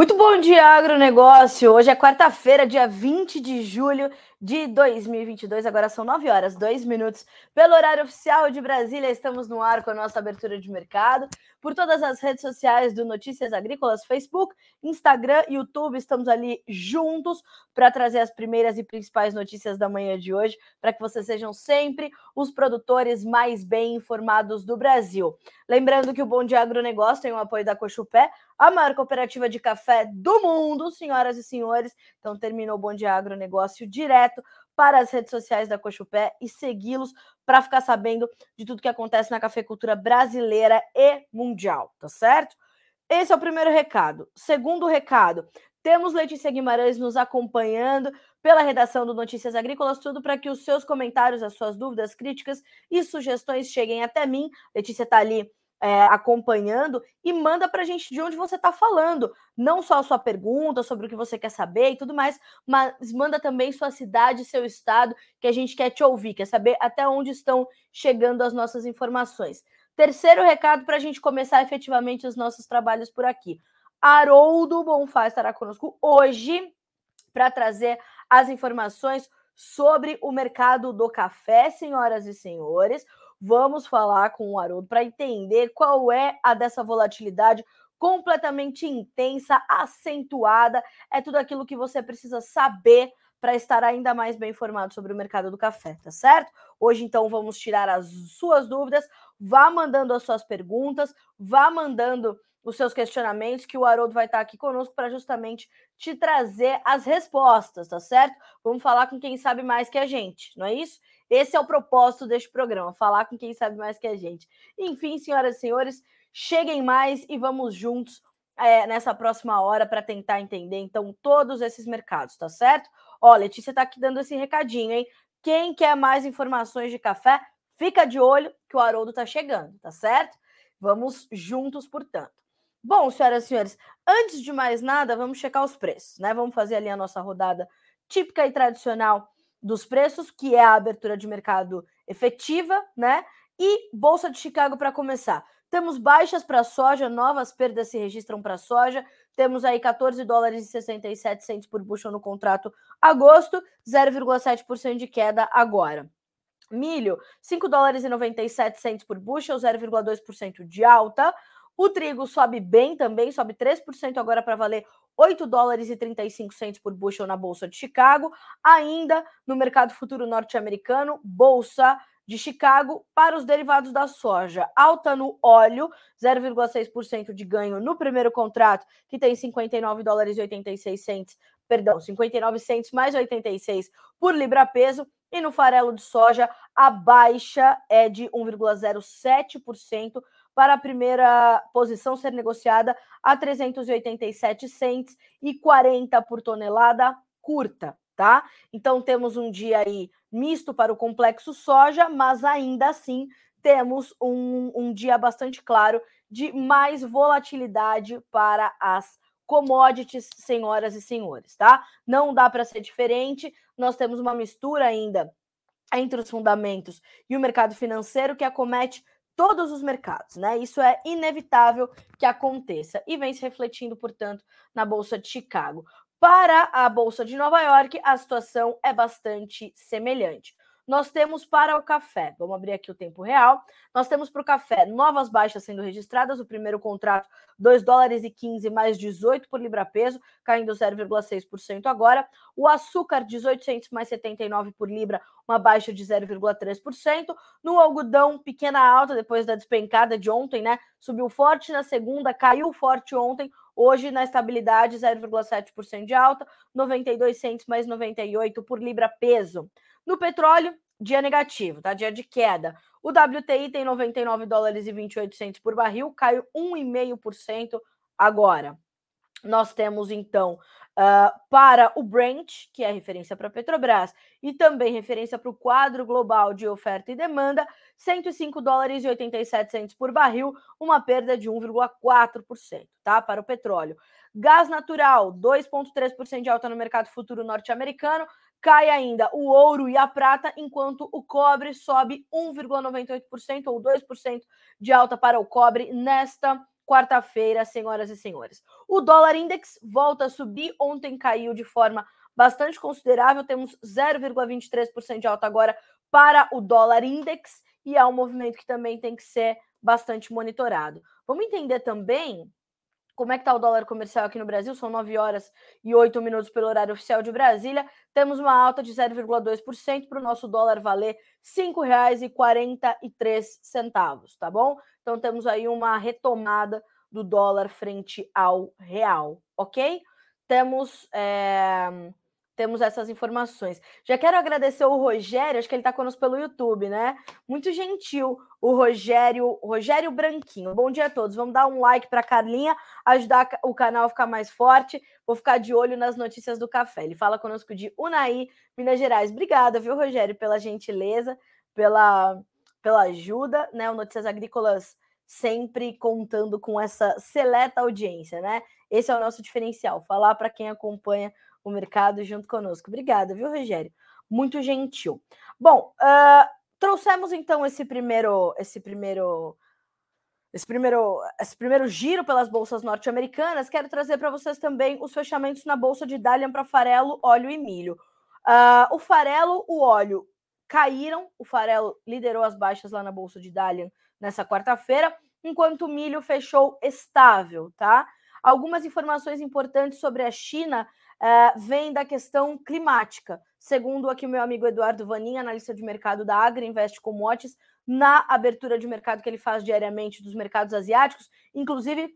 Muito bom dia, agronegócio. Hoje é quarta-feira, dia 20 de julho de 2022. Agora são 9 horas, 2 minutos. Pelo horário oficial de Brasília, estamos no ar com a nossa abertura de mercado. Por todas as redes sociais do Notícias Agrícolas, Facebook, Instagram, YouTube, estamos ali juntos para trazer as primeiras e principais notícias da manhã de hoje, para que vocês sejam sempre os produtores mais bem informados do Brasil. Lembrando que o Bom Dia Agronegócio tem o apoio da Cochupé, a maior cooperativa de café do mundo, senhoras e senhores. Então, terminou o Bom Dia Agronegócio direto para as redes sociais da Cochupé e segui-los para ficar sabendo de tudo que acontece na cafeicultura brasileira e mundial, tá certo? Esse é o primeiro recado. Segundo recado, temos Letícia Guimarães nos acompanhando pela redação do Notícias Agrícolas, tudo para que os seus comentários, as suas dúvidas, críticas e sugestões cheguem até mim. Letícia está ali é, acompanhando e manda para a gente de onde você está falando. Não só a sua pergunta sobre o que você quer saber e tudo mais, mas manda também sua cidade, seu estado, que a gente quer te ouvir, quer saber até onde estão chegando as nossas informações. Terceiro recado para a gente começar efetivamente os nossos trabalhos por aqui. Haroldo Bonfá estará conosco hoje para trazer as informações sobre o mercado do café, senhoras e senhores. Vamos falar com o Haroldo para entender qual é a dessa volatilidade completamente intensa, acentuada. É tudo aquilo que você precisa saber para estar ainda mais bem informado sobre o mercado do café, tá certo? Hoje, então, vamos tirar as suas dúvidas. Vá mandando as suas perguntas, vá mandando os seus questionamentos, que o Haroldo vai estar aqui conosco para justamente te trazer as respostas, tá certo? Vamos falar com quem sabe mais que a gente, não é isso? Esse é o propósito deste programa, falar com quem sabe mais que a gente. Enfim, senhoras e senhores, cheguem mais e vamos juntos é, nessa próxima hora para tentar entender, então, todos esses mercados, tá certo? Ó, Letícia tá aqui dando esse recadinho, hein? Quem quer mais informações de café, fica de olho que o Haroldo tá chegando, tá certo? Vamos juntos, portanto. Bom, senhoras e senhores, antes de mais nada, vamos checar os preços, né? Vamos fazer ali a nossa rodada típica e tradicional dos preços, que é a abertura de mercado efetiva, né? E Bolsa de Chicago para começar. Temos baixas para soja, novas perdas se registram para soja. Temos aí 14 dólares e 67 centos por bushel no contrato agosto, 0,7% de queda agora. Milho, 5 dólares e 97 centos por bushel, 0,2% de alta. O trigo sobe bem também, sobe 3% agora para valer 8 dólares e 35 centos por bushel na Bolsa de Chicago. Ainda no mercado futuro norte-americano, Bolsa de Chicago para os derivados da soja. Alta no óleo, 0,6% de ganho no primeiro contrato, que tem 59 dólares e 86 centos, perdão, 59 centos mais 86 por libra peso. E no farelo de soja, a baixa é de 1,07% para a primeira posição ser negociada a 387 cents e 40 por tonelada curta, tá? Então temos um dia aí misto para o complexo soja, mas ainda assim temos um, um dia bastante claro de mais volatilidade para as commodities, senhoras e senhores, tá? Não dá para ser diferente. Nós temos uma mistura ainda entre os fundamentos e o mercado financeiro que acomete todos os mercados, né? Isso é inevitável que aconteça e vem se refletindo, portanto, na Bolsa de Chicago. Para a Bolsa de Nova York, a situação é bastante semelhante nós temos para o café, vamos abrir aqui o tempo real, nós temos para o café novas baixas sendo registradas, o primeiro contrato 2 dólares e 15 mais 18 por libra peso, caindo 0,6% agora, o açúcar 1800 mais 79 por libra, uma baixa de 0,3%, no algodão pequena alta depois da despencada de ontem, né, subiu forte na segunda, caiu forte ontem, Hoje, na estabilidade, 0,7% de alta, 92 centos mais 98 por libra peso. No petróleo, dia negativo, tá? Dia de queda. O WTI tem 99 dólares e 28 centos por barril, caiu 1,5% agora. Nós temos então uh, para o Brent, que é referência para a Petrobras, e também referência para o quadro global de oferta e demanda, 105 dólares e 87 centos por barril, uma perda de 1,4%, tá? Para o petróleo. Gás natural, 2,3% de alta no mercado futuro norte-americano, cai ainda o ouro e a prata, enquanto o cobre sobe 1,98% ou 2% de alta para o cobre nesta quarta-feira, senhoras e senhores. O dólar index volta a subir, ontem caiu de forma bastante considerável, temos 0,23% de alta agora para o dólar index e é um movimento que também tem que ser bastante monitorado. Vamos entender também como é que está o dólar comercial aqui no Brasil? São 9 horas e 8 minutos pelo horário oficial de Brasília. Temos uma alta de 0,2% para o nosso dólar valer R$ 5,43, tá bom? Então temos aí uma retomada do dólar frente ao real, ok? Temos é, temos essas informações. Já quero agradecer o Rogério, acho que ele está conosco pelo YouTube, né? Muito gentil, o Rogério, Rogério Branquinho. Bom dia a todos. Vamos dar um like para Carlinha, ajudar o canal a ficar mais forte. Vou ficar de olho nas notícias do café. Ele fala conosco de Unai, Minas Gerais. Obrigada, viu, Rogério, pela gentileza, pela, pela ajuda, né? O Notícias Agrícolas sempre contando com essa seleta audiência, né? Esse é o nosso diferencial, falar para quem acompanha o mercado junto conosco. Obrigada, viu, Rogério? Muito gentil. Bom, uh, trouxemos então esse primeiro, esse primeiro, esse primeiro, esse primeiro giro pelas bolsas norte-americanas. Quero trazer para vocês também os fechamentos na bolsa de Dalian para farelo, óleo e milho. Uh, o farelo, o óleo caíram. O farelo liderou as baixas lá na bolsa de Dalian nessa quarta-feira, enquanto o milho fechou estável, tá? Algumas informações importantes sobre a China uh, vem da questão climática. Segundo aqui o meu amigo Eduardo Vanin, analista de mercado da Agri Invest Commodities, na abertura de mercado que ele faz diariamente dos mercados asiáticos, inclusive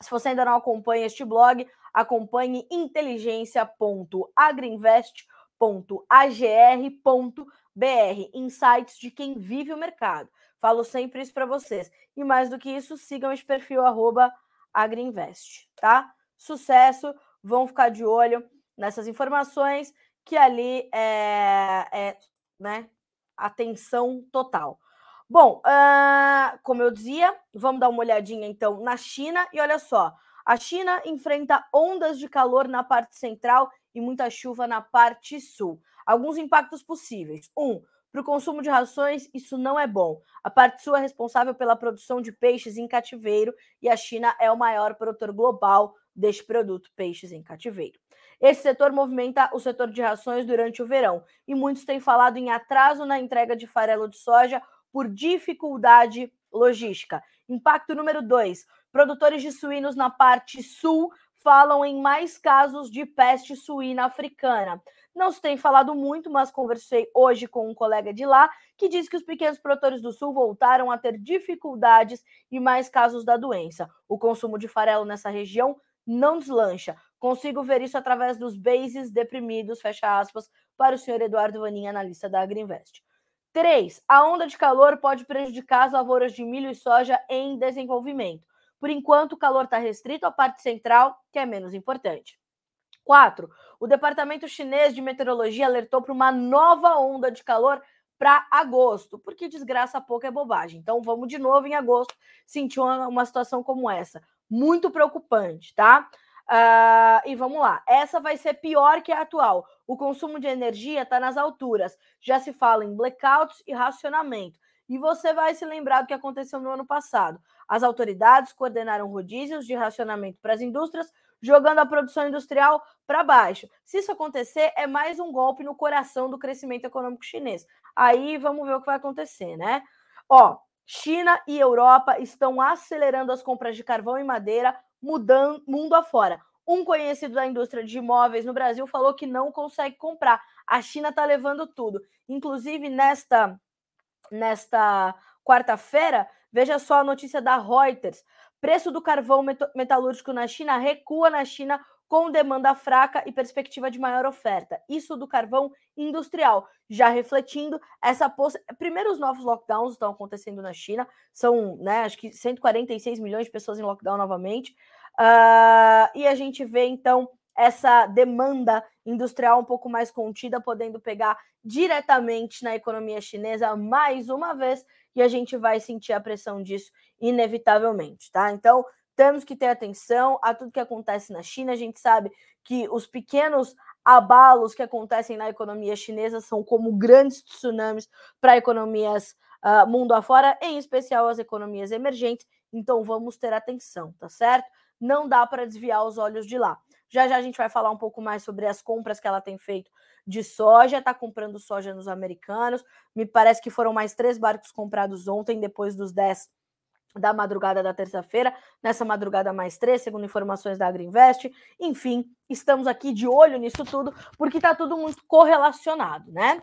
se você ainda não acompanha este blog, acompanhe inteligência.agriinvest.agr.br, insights de quem vive o mercado. Falo sempre isso para vocês. E mais do que isso, sigam este perfil arroba agriinvest, tá? Sucesso! Vão ficar de olho nessas informações, que ali é, é né, atenção total. Bom, uh, como eu dizia, vamos dar uma olhadinha então na China e olha só. A China enfrenta ondas de calor na parte central e muita chuva na parte sul. Alguns impactos possíveis. Um, para o consumo de rações, isso não é bom. A parte sul é responsável pela produção de peixes em cativeiro e a China é o maior produtor global deste produto, peixes em cativeiro. Esse setor movimenta o setor de rações durante o verão e muitos têm falado em atraso na entrega de farelo de soja por dificuldade logística. Impacto número dois: produtores de suínos na parte sul falam em mais casos de peste suína africana. Não se tem falado muito, mas conversei hoje com um colega de lá que diz que os pequenos produtores do sul voltaram a ter dificuldades e mais casos da doença. O consumo de farelo nessa região não deslancha. Consigo ver isso através dos bases deprimidos, fecha aspas, para o senhor Eduardo Vaninha, analista da Agriinvest. 3. A onda de calor pode prejudicar as lavouras de milho e soja em desenvolvimento. Por enquanto, o calor está restrito à parte central, que é menos importante. 4. O Departamento Chinês de Meteorologia alertou para uma nova onda de calor para agosto, porque desgraça pouco é bobagem. Então, vamos de novo em agosto sentir uma, uma situação como essa muito preocupante, tá? Uh, e vamos lá, essa vai ser pior que a atual. O consumo de energia está nas alturas. Já se fala em blackouts e racionamento. E você vai se lembrar do que aconteceu no ano passado. As autoridades coordenaram rodízios de racionamento para as indústrias, jogando a produção industrial para baixo. Se isso acontecer, é mais um golpe no coração do crescimento econômico chinês. Aí vamos ver o que vai acontecer, né? Ó, China e Europa estão acelerando as compras de carvão e madeira, mudando mundo afora. Um conhecido da indústria de imóveis no Brasil falou que não consegue comprar. A China está levando tudo. Inclusive, nesta, nesta quarta-feira, veja só a notícia da Reuters. Preço do carvão metalúrgico na China recua na China com demanda fraca e perspectiva de maior oferta. Isso do carvão industrial, já refletindo essa poss... primeiro os novos lockdowns estão acontecendo na China, são, né, acho que 146 milhões de pessoas em lockdown novamente, uh, e a gente vê então essa demanda industrial um pouco mais contida, podendo pegar diretamente na economia chinesa mais uma vez, e a gente vai sentir a pressão disso inevitavelmente, tá? Então, temos que ter atenção a tudo que acontece na China. A gente sabe que os pequenos abalos que acontecem na economia chinesa são como grandes tsunamis para economias uh, mundo afora, em especial as economias emergentes, então vamos ter atenção, tá certo? Não dá para desviar os olhos de lá. Já já a gente vai falar um pouco mais sobre as compras que ela tem feito de soja, está comprando soja nos americanos. Me parece que foram mais três barcos comprados ontem, depois dos 10 da madrugada da terça-feira, nessa madrugada mais três, segundo informações da Agriinvest. Enfim, estamos aqui de olho nisso tudo, porque está tudo muito correlacionado, né?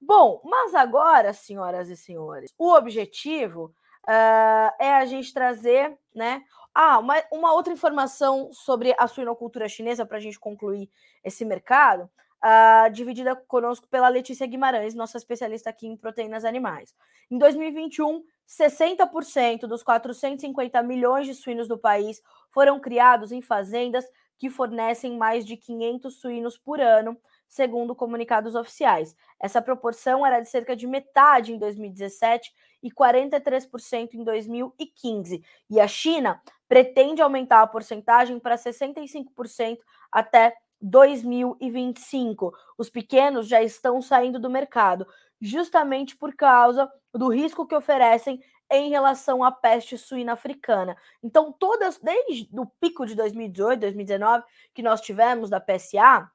Bom, mas agora, senhoras e senhores, o objetivo uh, é a gente trazer, né? Ah, uma, uma outra informação sobre a suinocultura chinesa para a gente concluir esse mercado uh, dividida conosco pela Letícia Guimarães, nossa especialista aqui em proteínas animais. Em 2021, 60% dos 450 milhões de suínos do país foram criados em fazendas que fornecem mais de 500 suínos por ano, segundo comunicados oficiais. Essa proporção era de cerca de metade em 2017 e 43% em 2015. E a China pretende aumentar a porcentagem para 65% até 2025. Os pequenos já estão saindo do mercado, justamente por causa do risco que oferecem em relação à peste suína africana. Então, todas, desde o pico de 2018, 2019, que nós tivemos da PSA, uh,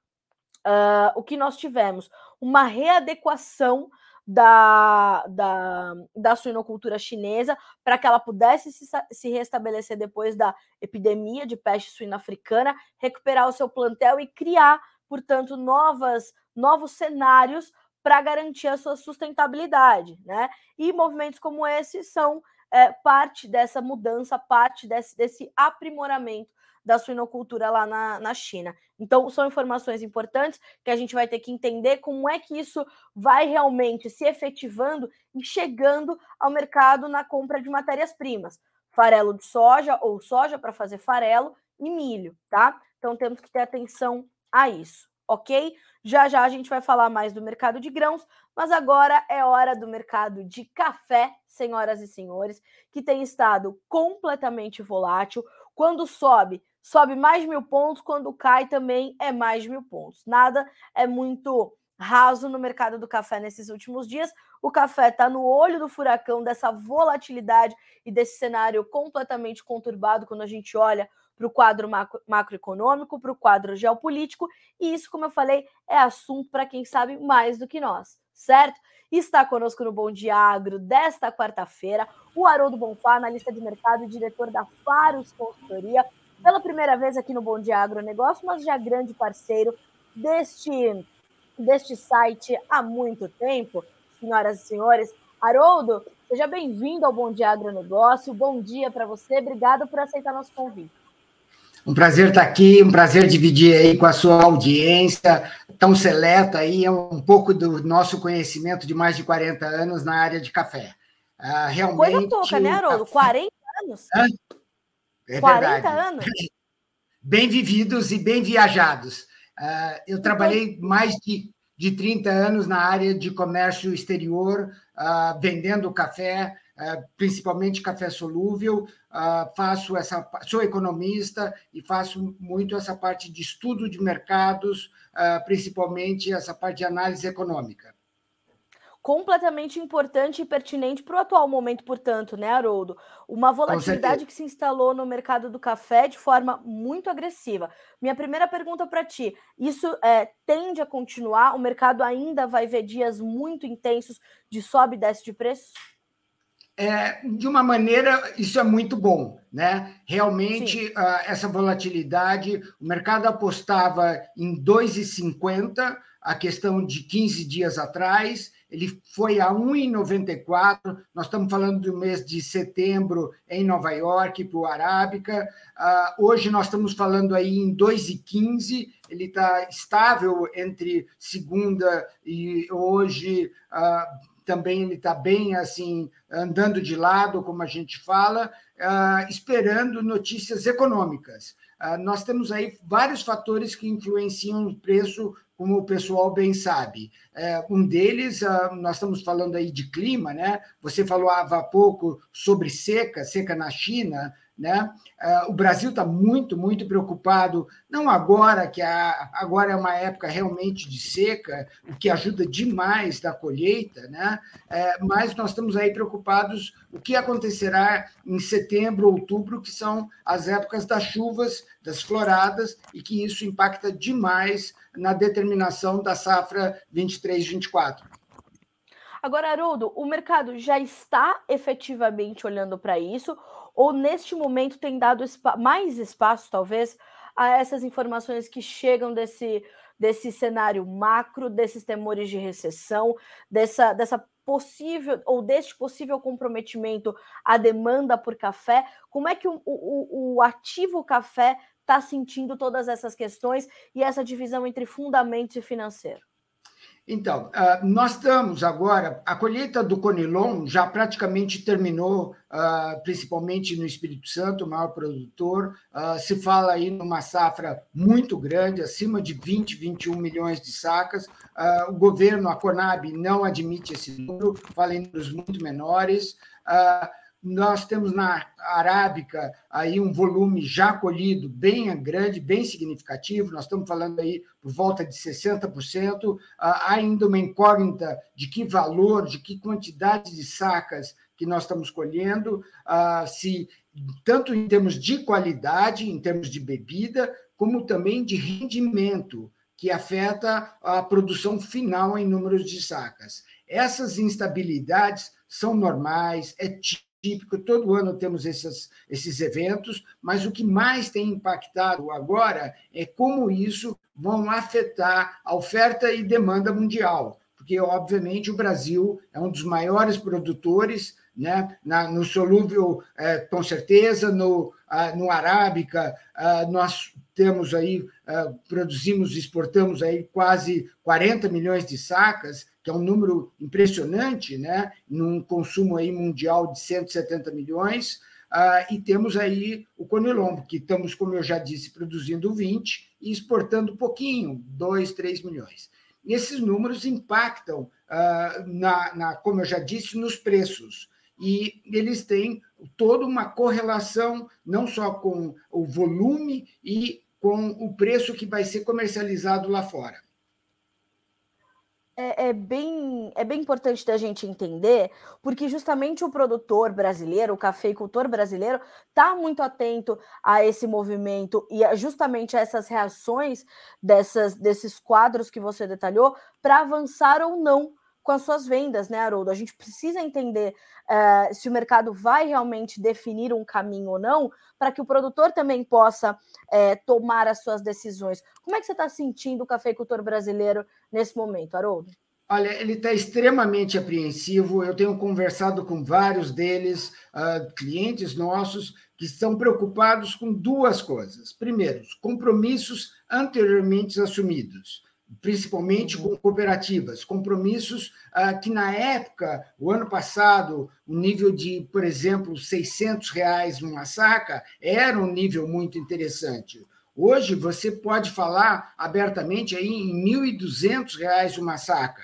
ah, o que nós tivemos? Uma readequação da, da, da suinocultura chinesa para que ela pudesse se, se restabelecer depois da epidemia de peste suína africana, recuperar o seu plantel e criar, portanto, novas, novos cenários para garantir a sua sustentabilidade. Né? E movimentos como esse são é, parte dessa mudança, parte desse, desse aprimoramento da suinocultura lá na, na China. Então, são informações importantes que a gente vai ter que entender como é que isso vai realmente se efetivando e chegando ao mercado na compra de matérias-primas. Farelo de soja ou soja para fazer farelo e milho, tá? Então, temos que ter atenção a isso, ok? Já já a gente vai falar mais do mercado de grãos, mas agora é hora do mercado de café, senhoras e senhores, que tem estado completamente volátil. Quando sobe, sobe mais mil pontos, quando cai também é mais mil pontos. Nada é muito raso no mercado do café nesses últimos dias. O café está no olho do furacão dessa volatilidade e desse cenário completamente conturbado quando a gente olha para o quadro macro, macroeconômico, para o quadro geopolítico, e isso, como eu falei, é assunto para quem sabe mais do que nós, certo? Está conosco no Bom Dia Agro desta quarta-feira o Haroldo Bonfá, analista de mercado e diretor da Faros Consultoria pela primeira vez aqui no Bom Dia Agronegócio, mas já grande parceiro deste, deste site há muito tempo, senhoras e senhores. Haroldo, seja bem-vindo ao Bom Dia Agronegócio. Bom dia para você, obrigado por aceitar nosso convite. Um prazer estar aqui, um prazer dividir aí com a sua audiência tão seleta aí, é um pouco do nosso conhecimento de mais de 40 anos na área de café. Uh, realmente. Coisa pouca, né, Haroldo? Café... 40 anos? Hã? É 40 verdade. anos. Bem vividos e bem viajados. Uh, eu trabalhei mais de, de 30 anos na área de comércio exterior, uh, vendendo café, uh, principalmente café solúvel. faço essa, sou economista e faço muito essa parte de estudo de mercados, principalmente essa parte de análise econômica completamente importante e pertinente para o atual momento, portanto, né, Haroldo? Uma volatilidade que se instalou no mercado do café de forma muito agressiva. Minha primeira pergunta para ti: isso é, tende a continuar? O mercado ainda vai ver dias muito intensos de sobe e desce de preço? É, de uma maneira, isso é muito bom, né? Realmente, uh, essa volatilidade, o mercado apostava em 2,50, a questão de 15 dias atrás, ele foi a 1,94. Nós estamos falando do mês de setembro em Nova York, para o Arábica. Uh, hoje nós estamos falando aí em 2,15. Ele está estável entre segunda e hoje. Uh, também ele está bem assim andando de lado, como a gente fala, uh, esperando notícias econômicas. Uh, nós temos aí vários fatores que influenciam o preço como o pessoal bem sabe. É, um deles, ah, nós estamos falando aí de clima, né? Você falou há pouco sobre seca, seca na China. Né? Uh, o Brasil está muito, muito preocupado, não agora, que a, agora é uma época realmente de seca, o que ajuda demais na colheita, né? Uh, mas nós estamos aí preocupados o que acontecerá em setembro, outubro, que são as épocas das chuvas, das floradas, e que isso impacta demais na determinação da safra 23-24. Agora, Haroldo, o mercado já está efetivamente olhando para isso, ou neste momento tem dado mais espaço, talvez, a essas informações que chegam desse, desse cenário macro, desses temores de recessão, dessa, dessa possível ou deste possível comprometimento à demanda por café? Como é que o, o, o ativo café está sentindo todas essas questões e essa divisão entre fundamentos e financeiro? Então, ah, nós estamos agora, a colheita do Conilon já praticamente terminou, ah, principalmente no Espírito Santo, o maior produtor. Ah, se fala aí numa safra muito grande, acima de 20, 21 milhões de sacas. O governo, a Conab, não admite esse número, fala em números muito menores. Nós temos na arábica aí um volume já colhido bem grande, bem significativo. Nós estamos falando aí por volta de 60%. Há ainda uma incógnita de que valor, de que quantidade de sacas que nós estamos colhendo, se tanto em termos de qualidade, em termos de bebida, como também de rendimento, que afeta a produção final em números de sacas. Essas instabilidades são normais, é típico todo ano temos esses, esses eventos, mas o que mais tem impactado agora é como isso vão afetar a oferta e demanda mundial, porque, obviamente, o Brasil é um dos maiores produtores, né? Na, no solúvel, é, com certeza, no, ah, no arábica, ah, nós temos aí, ah, produzimos, exportamos aí quase 40 milhões de sacas, que é um número impressionante, né? num consumo aí mundial de 170 milhões, uh, e temos aí o Conilombo, que estamos, como eu já disse, produzindo 20 e exportando pouquinho, 2, 3 milhões. E esses números impactam, uh, na, na, como eu já disse, nos preços. E eles têm toda uma correlação, não só com o volume e com o preço que vai ser comercializado lá fora. É, é, bem, é bem importante da gente entender, porque justamente o produtor brasileiro, o cafeicultor brasileiro, está muito atento a esse movimento e a, justamente a essas reações dessas, desses quadros que você detalhou para avançar ou não com as suas vendas, né, Haroldo? A gente precisa entender uh, se o mercado vai realmente definir um caminho ou não, para que o produtor também possa uh, tomar as suas decisões. Como é que você está sentindo o cafeicultor brasileiro nesse momento, Haroldo? Olha, ele está extremamente apreensivo. Eu tenho conversado com vários deles, uh, clientes nossos, que estão preocupados com duas coisas. Primeiro, compromissos anteriormente assumidos principalmente com cooperativas, compromissos ah, que na época, o ano passado, o nível de, por exemplo, 600 reais numa saca era um nível muito interessante. Hoje você pode falar abertamente aí em 1.200 reais uma saca.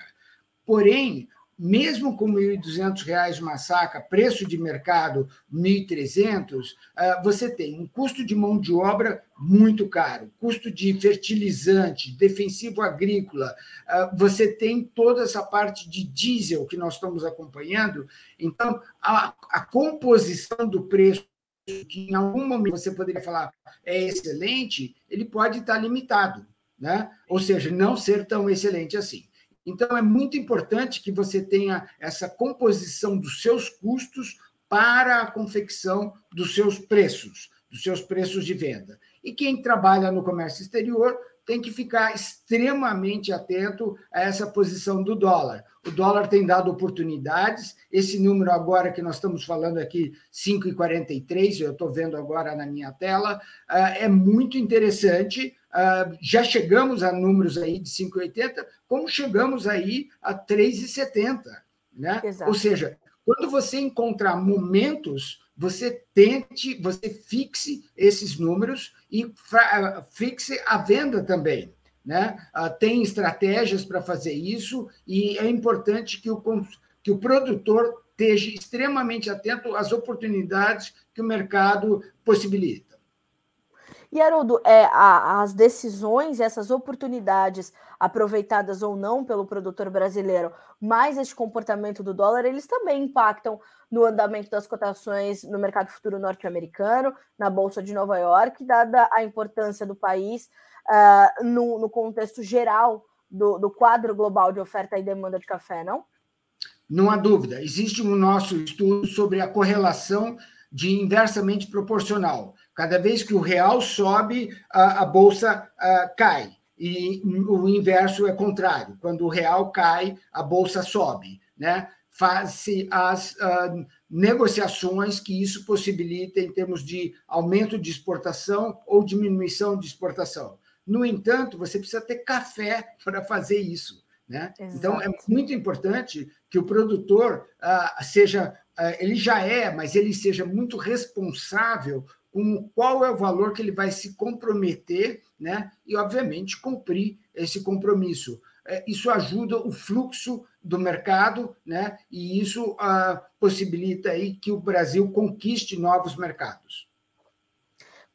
Porém, mesmo com R$ 1.200 uma saca, preço de mercado R$ 1.300, ah, você tem um custo de mão de obra muito caro, custo de fertilizante, defensivo agrícola, ah, você tem toda essa parte de diesel que nós estamos acompanhando. Então, a, a composição do preço que em algum momento você poderia falar é excelente, ele pode estar limitado, né? Ou seja, não ser tão excelente assim. Então, é muito importante que você tenha essa composição dos seus custos para a confecção dos seus preços, dos seus preços de venda. E quem trabalha no comércio exterior tem que ficar extremamente atento a essa posição do dólar. O dólar tem dado oportunidades. Esse número agora que nós estamos falando aqui, 5,43, eu estou vendo agora na minha tela, ah, é muito interessante já chegamos a números aí de 5,80, como chegamos aí a 3,70. Né? Ou seja, quando você encontrar momentos, você tente, você fixe esses números e fixe a venda também. Né? Uh, tem estratégias para fazer isso e é importante que o, que o produtor esteja extremamente atento às oportunidades que o mercado possibilita. E, Haroldo, é, a, as decisões, essas oportunidades aproveitadas ou não pelo produtor brasileiro, mais este comportamento do dólar, eles também impactam no andamento das cotações no mercado futuro norte-americano, na Bolsa de Nova York, dada a importância do país uh, no, no, contexto geral do, do quadro global de oferta e demanda de café, não? Não há dúvida. Existe um nosso estudo sobre a correlação de inversamente proporcional. Cada vez que o real sobe, a, a bolsa a, cai. E o inverso é contrário. Quando o real cai, a bolsa sobe. Né? Faz-se as uh, negociações que isso possibilita em termos de aumento de exportação ou diminuição de exportação. No entanto, você precisa ter café para fazer isso. Né? Então, é muito importante que o produtor seja, ele já é, mas ele seja muito responsável com qual é o valor que ele vai se comprometer, né? E, obviamente, cumprir esse compromisso. É, isso ajuda o fluxo do mercado, né? E isso uh, possibilita aí que o Brasil conquiste novos mercados.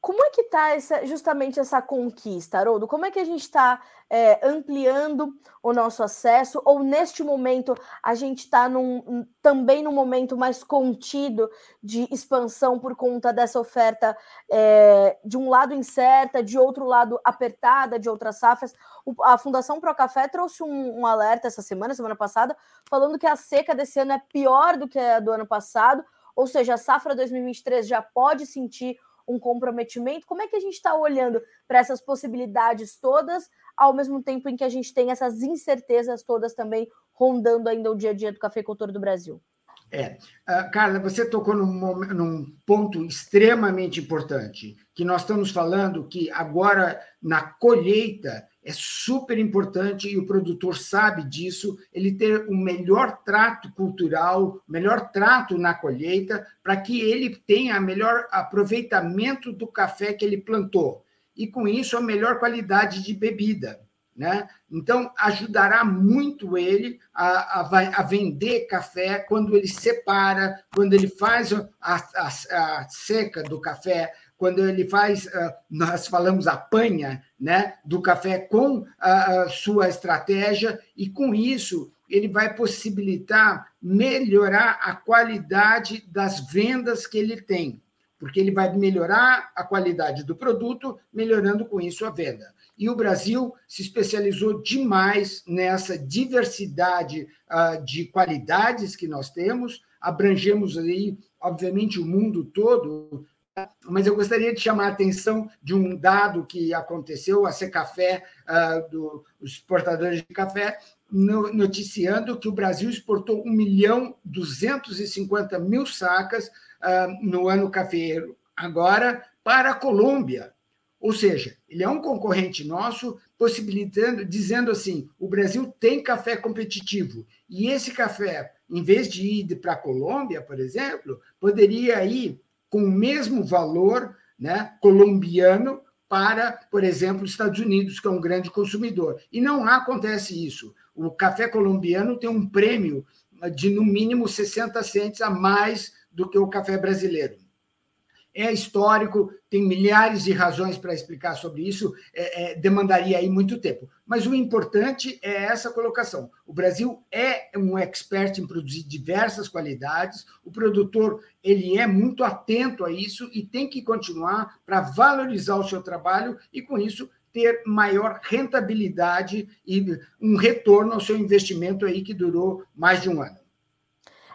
Como é que está justamente essa conquista, Haroldo? Como é que a gente está é, ampliando o nosso acesso? Ou neste momento a gente está também num momento mais contido de expansão por conta dessa oferta é, de um lado incerta, de outro lado apertada, de outras safras? O, a Fundação Pro Café trouxe um, um alerta essa semana, semana passada, falando que a seca desse ano é pior do que a do ano passado, ou seja, a safra 2023 já pode sentir um comprometimento? Como é que a gente está olhando para essas possibilidades todas, ao mesmo tempo em que a gente tem essas incertezas todas também rondando ainda o dia a dia do cafeicultor do Brasil? É, uh, Carla, você tocou num, num, ponto extremamente importante, que nós estamos falando que agora na colheita é super importante e o produtor sabe disso, ele ter o melhor trato cultural, melhor trato na colheita, para que ele tenha melhor aproveitamento do café que ele plantou. E com isso, a melhor qualidade de bebida. Né? Então, ajudará muito ele a, a, a, vender café quando ele separa, quando ele faz a, a, a seca do café, quando ele faz, ah, nós falamos apanha, né, do café com a sua estratégia, e com isso ele vai possibilitar melhorar a qualidade das vendas que ele tem, porque ele vai melhorar a qualidade do produto, melhorando com isso a venda. E o Brasil se especializou demais nessa diversidade uh, de qualidades que nós temos, abrangemos aí, obviamente, o mundo todo, mas eu gostaria de chamar a atenção de um dado que aconteceu, a Secafé, uh, dos exportadores de café, no, noticiando que o Brasil exportou 1 milhão 250 mil sacas uh, no ano cafeiro, agora para a Colômbia. Ou seja, ele é um concorrente nosso, possibilitando, dizendo assim: o Brasil tem café competitivo, e esse café, em vez de ir para a Colômbia, por exemplo, poderia ir com o mesmo valor né, colombiano para, por exemplo, os Estados Unidos, que é um grande consumidor. E não acontece isso. O café colombiano tem um prêmio de, no mínimo, 60 centes a mais do que o café brasileiro é histórico, tem milhares de razões para explicar sobre isso, é, é, demandaria aí muito tempo. Mas o importante é essa colocação. O Brasil é um expert em produzir diversas qualidades, o produtor ele é muito atento a isso e tem que continuar para valorizar o seu trabalho e, com isso, ter maior rentabilidade e um retorno ao seu investimento aí que durou mais de um ano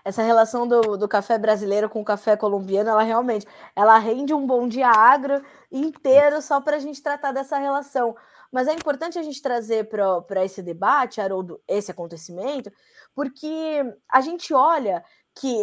essa relação do, do café brasileiro com o café colombiano, ela realmente ela rende um bom dia agro inteiro só para a gente tratar dessa relação. Mas é importante a gente trazer para esse debate, Haroldo, esse acontecimento, porque a gente olha que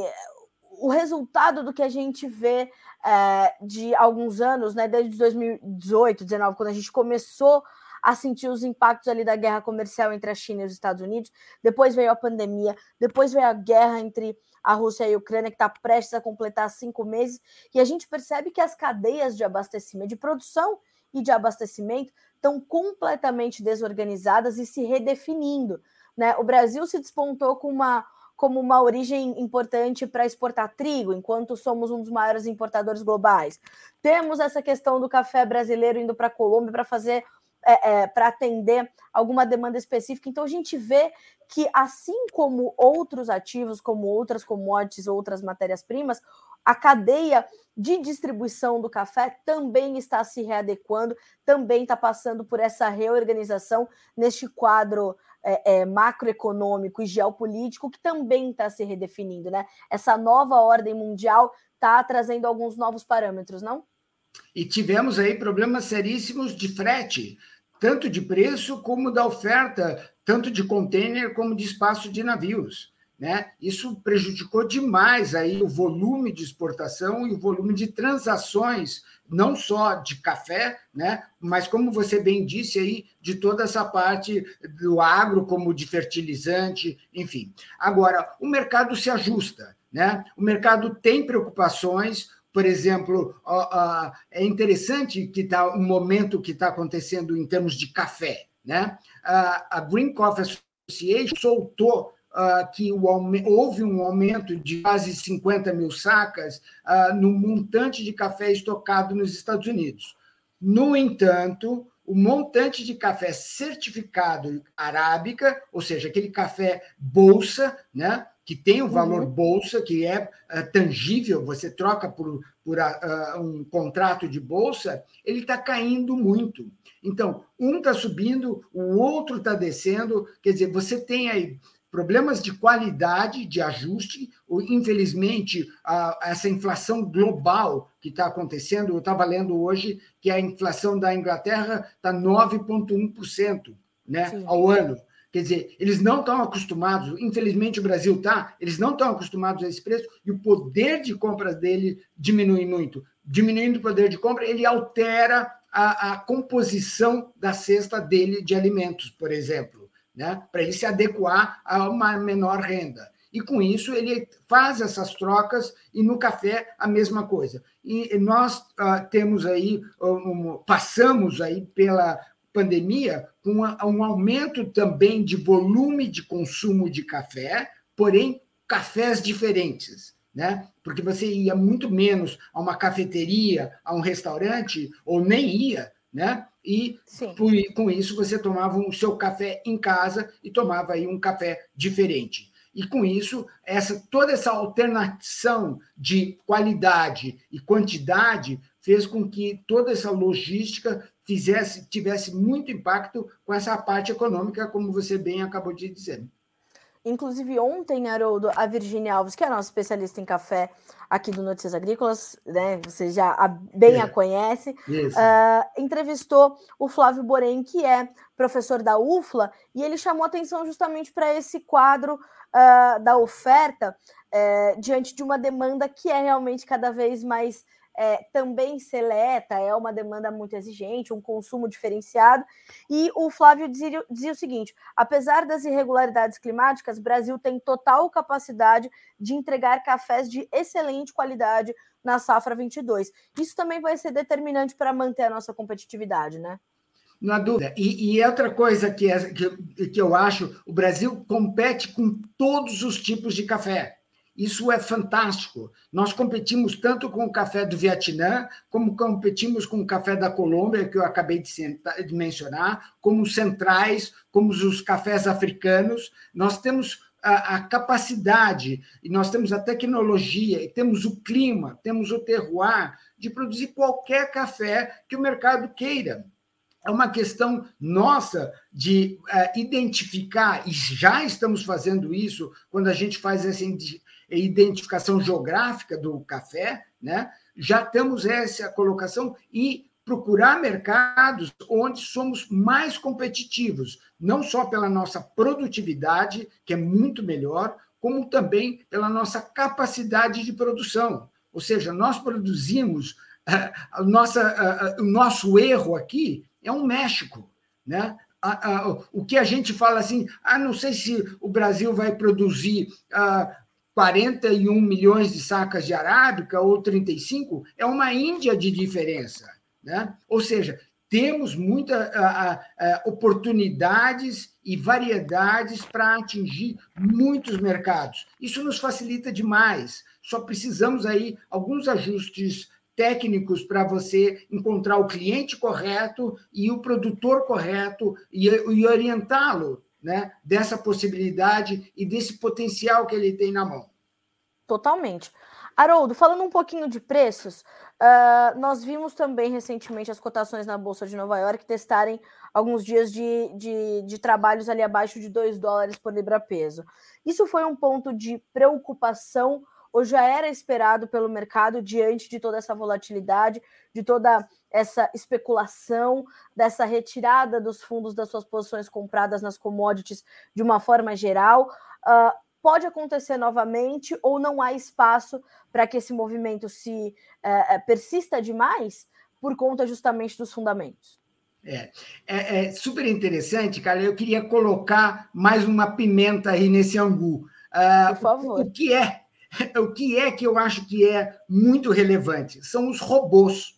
o resultado do que a gente vê é, de alguns anos, né, desde 2018, 2019, quando a gente começou a sentir os impactos ali da guerra comercial entre a China e os Estados Unidos. Depois veio a pandemia, depois veio a guerra entre a Rússia e a Ucrânia, que está prestes a completar cinco meses, e a gente percebe que as cadeias de abastecimento, de produção e de abastecimento, estão completamente desorganizadas e se redefinindo. Né? O Brasil se despontou com uma como uma origem importante para exportar trigo, enquanto somos um dos maiores importadores globais. Temos essa questão do café brasileiro indo para a Colômbia para fazer é, é, para atender alguma demanda específica. Então a gente vê que, assim como outros ativos, como outras commodities, outras matérias-primas, a cadeia de distribuição do café também está se readequando, também está passando por essa reorganização neste quadro é, é, macroeconômico e geopolítico que também está se redefinindo, né? Essa nova ordem mundial está trazendo alguns novos parâmetros, não? E tivemos aí problemas seríssimos de frete, tanto de preço como da oferta, tanto de container como de espaço de navios. Né? Isso prejudicou demais aí o volume de exportação e o volume de transações, não só de café, né? mas como você bem disse aí, de toda essa parte do agro, como de fertilizante, enfim. Agora, o mercado se ajusta, né? O mercado tem preocupações, por exemplo, é interessante que está o momento que está acontecendo em termos de café, né? A Green Coffee Association soltou uh, que o, houve um aumento de quase 50 mil sacas uh, no montante de café estocado nos Estados Unidos. No entanto, o montante de café certificado arábica, ou seja, aquele café bolsa, né, que tem o um valor uhum. bolsa, que é uh, tangível, você troca por, por uh, um contrato de bolsa, ele está caindo muito. Então, um está subindo, o outro está descendo, quer dizer, você tem aí problemas de qualidade, de ajuste. Infelizmente, a, essa inflação global que está acontecendo, eu estava lendo hoje que a inflação da Inglaterra está 9,1% né, ao ano. Quer dizer, eles não estão acostumados, infelizmente o Brasil está, eles não estão acostumados a esse preço e o poder de compras dele diminui muito. Diminuindo o poder de compra, ele altera a, a composição da cesta dele de alimentos, por exemplo né? para ele se adequar a uma menor renda. E com isso ele faz essas trocas e no café a mesma coisa. E nós uh, temos aí, um, passamos aí pela pandemia com um aumento também de volume de consumo de café, porém cafés diferentes. Né? Porque você ia muito menos a uma cafeteria, a um restaurante, ou nem ia, né? e por, com isso você tomava o seu café em casa e tomava aí um café diferente. E com isso, essa toda essa alternação de qualidade e quantidade fez com que toda essa logística fizesse tivesse muito impacto com essa parte econômica, como você bem acabou de dizer. Inclusive, ontem, Haroldo, a Virginia Alves, que é a nossa especialista em café aqui do Notícias Agrícolas, né? Você já a, bem é. a conhece, uh, entrevistou o Flávio Borém, que é professor da UFLA, e ele chamou atenção justamente para esse quadro uh, da oferta uh, diante de uma demanda que é realmente cada vez mais é, também seleta, é uma demanda muito exigente, um consumo diferenciado. E o Flávio dizia, dizia o seguinte: apesar das irregularidades climáticas, Brasil tem total capacidade de entregar cafés de excelente qualidade na safra 22. Isso também vai ser determinante para manter a nossa competitividade, né? Na dúvida. E, e outra coisa que, é, que, que eu acho: o Brasil compete com todos os tipos de café. Isso é fantástico. Nós competimos tanto com o café do Vietnã, como competimos com o café da Colômbia, que eu acabei de mencionar, como os centrais, como os cafés africanos. Nós temos a, a, capacidade, e nós temos a tecnologia, e temos o clima, temos o terroir de produzir qualquer café que o mercado queira. É uma questão nossa de uh, identificar, e já estamos fazendo isso quando a gente faz essa identificação geográfica do café, né? já temos essa colocação e procurar mercados onde somos mais competitivos, não só pela nossa produtividade, que é muito melhor, como também pela nossa capacidade de produção. Ou seja, nós produzimos, a nossa, o nosso erro aqui é um México. Né? o que a gente fala assim, ah, não sei se o Brasil vai produzir ah, 41 milhões de sacas de arábica ou 35, é uma Índia de diferença. Né? Ou seja, temos muitas oportunidades e variedades para atingir muitos mercados. Isso nos facilita demais. Só precisamos aí alguns ajustes técnicos para você encontrar o cliente correto e o produtor correto e, e orientá-lo né, dessa possibilidade e desse potencial que ele tem na mão. Totalmente. Haroldo, falando um pouquinho de preços, uh, nós vimos também recentemente as cotações na Bolsa de Nova York testarem alguns dias de, de, de trabalhos ali abaixo de 2 dólares por libra-peso. Isso foi um ponto de preocupação ou já era esperado pelo mercado diante de toda essa volatilidade, de toda essa especulação, dessa retirada dos fundos das suas posições compradas nas commodities de uma forma geral? Uh, pode acontecer novamente ou não há espaço para que esse movimento se uh, persista demais por conta justamente dos fundamentos? É, é, é, super interessante, cara. Eu queria colocar mais uma pimenta aí nesse angu. Uh, Por favor. O que é o que é que eu acho que é muito relevante? São os robôs.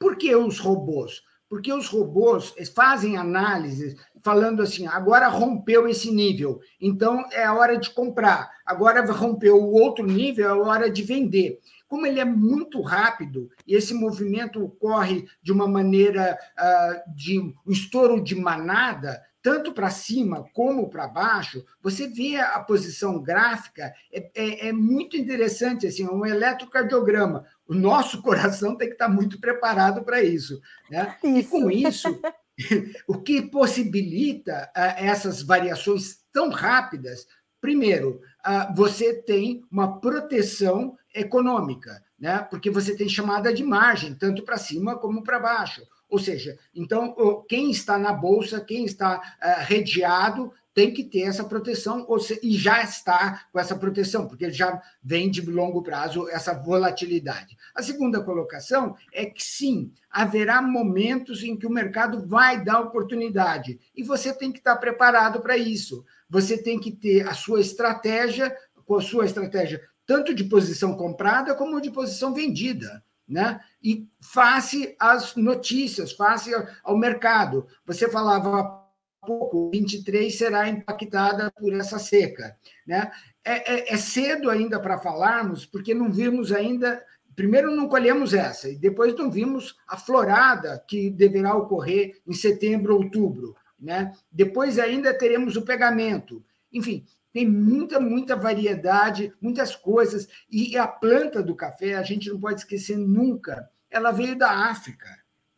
Por que os robôs? Porque os robôs fazem análises falando assim: agora rompeu esse nível, então é a hora de comprar. Agora rompeu o outro nível, é a hora de vender. Como ele é muito rápido e esse movimento ocorre de uma maneira uh, de um estouro de manada, tanto para cima como para baixo, você vê a posição gráfica, é, é, é, muito interessante, assim, é um eletrocardiograma. O nosso coração tem que estar muito preparado para isso. Né? Isso. E com isso, o que possibilita uh, essas variações tão rápidas, primeiro, uh, você tem uma proteção econômica, né? porque você tem chamada de margem, tanto para cima como para baixo. Ou seja, então, quem está na bolsa, quem está uh, redeado, tem que ter essa proteção, e já está com essa proteção, porque já vem de longo prazo essa volatilidade. A segunda colocação é que sim, haverá momentos em que o mercado vai dar oportunidade, e você tem que estar preparado para isso. Você tem que ter a sua estratégia, com a sua estratégia tanto de posição comprada como de posição vendida né? E face às notícias, face ao mercado. Você falava pouco, 23 será impactada por essa seca, né? É, é, é cedo ainda para falarmos, porque não vimos ainda. Primeiro, não colhemos essa, e depois não vimos a florada que deverá ocorrer em setembro, outubro. Né? Depois, ainda teremos o pegamento. Enfim, tem muita, muita variedade, muitas coisas. E a planta do café, a gente não pode esquecer nunca, ela veio da África.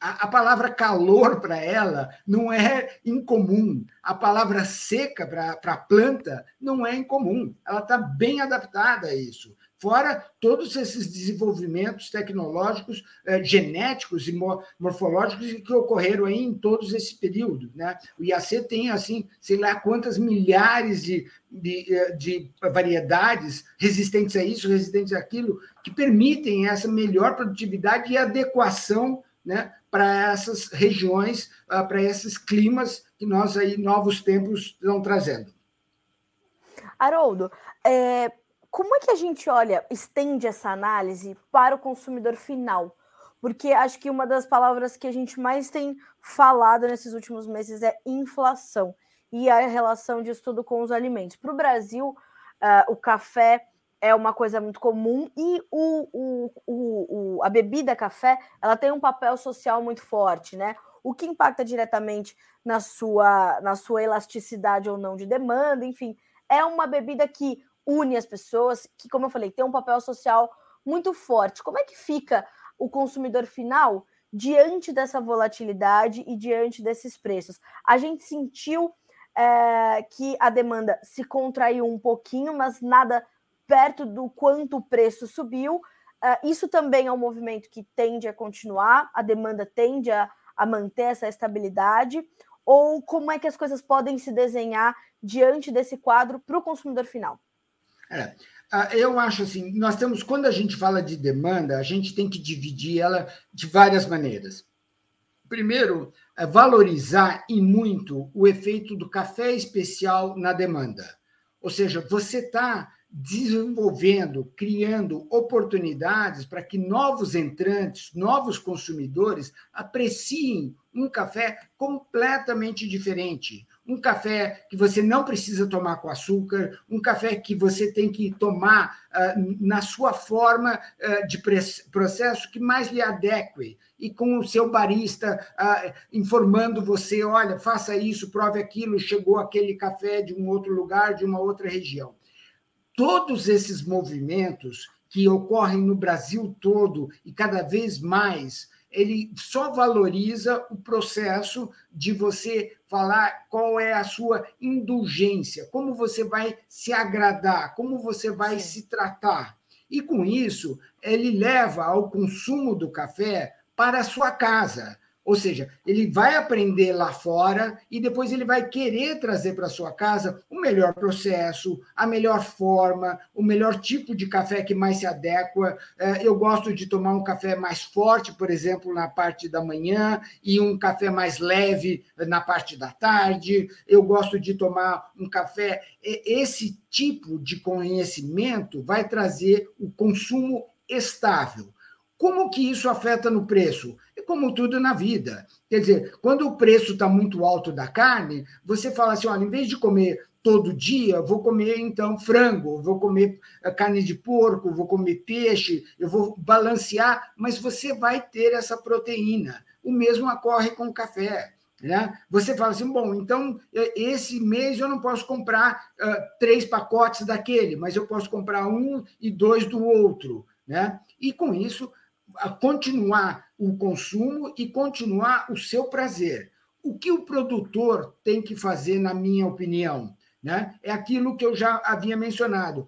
A, a palavra calor para ela não é incomum. A palavra seca para a planta não é incomum. Ela está bem adaptada a isso fora todos esses desenvolvimentos tecnológicos, eh, genéticos e morfológicos que ocorreram aí em todos esse período. Né? O IAC tem, assim, sei lá quantas milhares de, de, eh, de variedades resistentes a isso, resistentes àquilo, que permitem essa melhor produtividade e adequação né, para essas regiões, uh, para esses climas que nós aí, novos tempos, estão trazendo. Haroldo, é, como é que a gente olha, estende essa análise para o consumidor final? Porque acho que uma das palavras que a gente mais tem falado nesses últimos meses é inflação e a relação disso tudo com os alimentos. Para o Brasil, uh, o café é uma coisa muito comum e o, o, o, o, a bebida café ela tem um papel social muito forte, né? O que impacta diretamente na sua, na sua elasticidade ou não de demanda, enfim, é uma bebida que une as pessoas, que, como eu falei, tem um papel social muito forte. Como é que fica o consumidor final diante dessa volatilidade e diante desses preços? A gente sentiu é, que a demanda se contraiu um pouquinho, mas nada perto do quanto o preço subiu. É, isso também é um movimento que tende a continuar, a demanda tende a, a manter essa estabilidade. Ou como é que as coisas podem se desenhar diante desse quadro para o consumidor final? É, eu acho assim, nós temos, quando a gente fala de demanda, a gente tem que dividir ela de várias maneiras. Primeiro, é valorizar e muito o efeito do café especial na demanda. Ou seja, você está desenvolvendo, criando oportunidades para que novos entrantes, novos consumidores apreciem um café completamente diferente. Um café que você não precisa tomar com açúcar, um café que você tem que tomar uh, na sua forma uh, de processo que mais lhe adeque, e com o seu barista uh, informando você: olha, faça isso, prove aquilo, chegou aquele café de um outro lugar, de uma outra região. Todos esses movimentos que ocorrem no Brasil todo e cada vez mais ele só valoriza o processo de você falar qual é a sua indulgência, como você vai se agradar, como você vai Sim. se tratar. E com isso, ele leva ao consumo do café para a sua casa. Ou seja, ele vai aprender lá fora e depois ele vai querer trazer para sua casa o melhor processo, a melhor forma, o melhor tipo de café que mais se adequa. É, eu gosto de tomar um café mais forte, por exemplo, na parte da manhã, e um café mais leve na parte da tarde. Eu gosto de tomar um café. Esse tipo de conhecimento vai trazer o consumo estável. Como que isso afeta no preço? É como tudo na vida. Quer dizer, quando o preço está muito alto da carne, você fala assim: olha, em vez de comer todo dia, vou comer então frango, vou comer eh, carne de porco, vou comer peixe, eu vou balancear, mas você vai ter essa proteína. O mesmo ocorre com o café. Né? Você fala assim, bom, então esse mês eu não posso comprar uh, três pacotes daquele, mas eu posso comprar um e dois do outro. Né? E com isso continuar o consumo e continuar o seu prazer. O que o produtor tem que fazer, na minha opinião, né? é aquilo que eu já havia mencionado.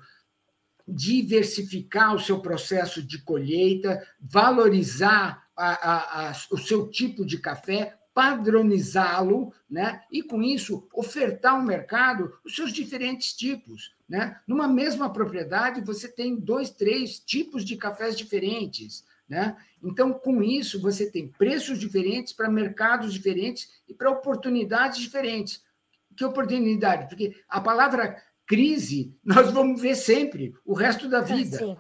Diversificar o seu processo de colheita, valorizar a, a, a, o seu tipo de café, padronizá-lo, né? e com isso ofertar ao mercado os seus diferentes tipos. Né? Numa mesma propriedade, você tem dois, três tipos de cafés diferentes. Né? Então, com isso, você tem preços diferentes para mercados diferentes e para oportunidades diferentes. Que oportunidade? Porque a palavra crise nós vamos ver sempre, o resto da vida. Sim.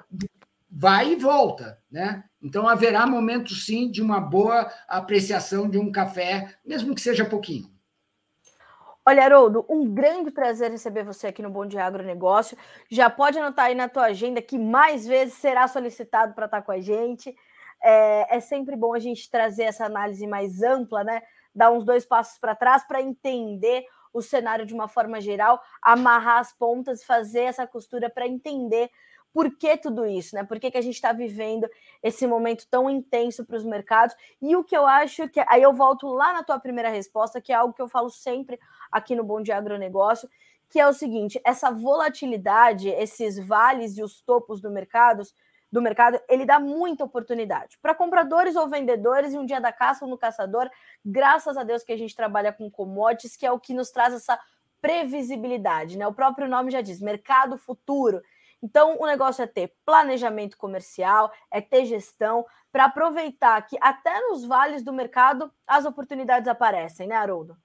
Vai e volta. Né? Então, haverá momentos, sim, de uma boa apreciação de um café, mesmo que seja pouquinho. Olha, Haroldo, um grande prazer receber você aqui no Bom Dia Agronegócio. Já pode anotar aí na tua agenda que mais vezes será solicitado para estar com a gente. É, é, sempre bom a gente trazer essa análise mais ampla, né? Dar uns dois passos para trás para entender o cenário de uma forma geral, amarrar as pontas e fazer essa costura para entender por que tudo isso, né? Por que, que a gente está vivendo esse momento tão intenso para os mercados? E o que eu acho que. Aí eu volto lá na tua primeira resposta, que é algo que eu falo sempre aqui no Bom Dia Agronegócio, que é o seguinte: essa volatilidade, esses vales e os topos do mercado, do mercado, ele dá muita oportunidade para compradores ou vendedores e um dia da caça ou no caçador. Graças a Deus que a gente trabalha com commodities, que é o que nos traz essa previsibilidade, né? O próprio nome já diz, mercado futuro. Então, o negócio é ter planejamento comercial, é ter gestão, para aproveitar que até nos vales do mercado as oportunidades aparecem, né, Haroldo?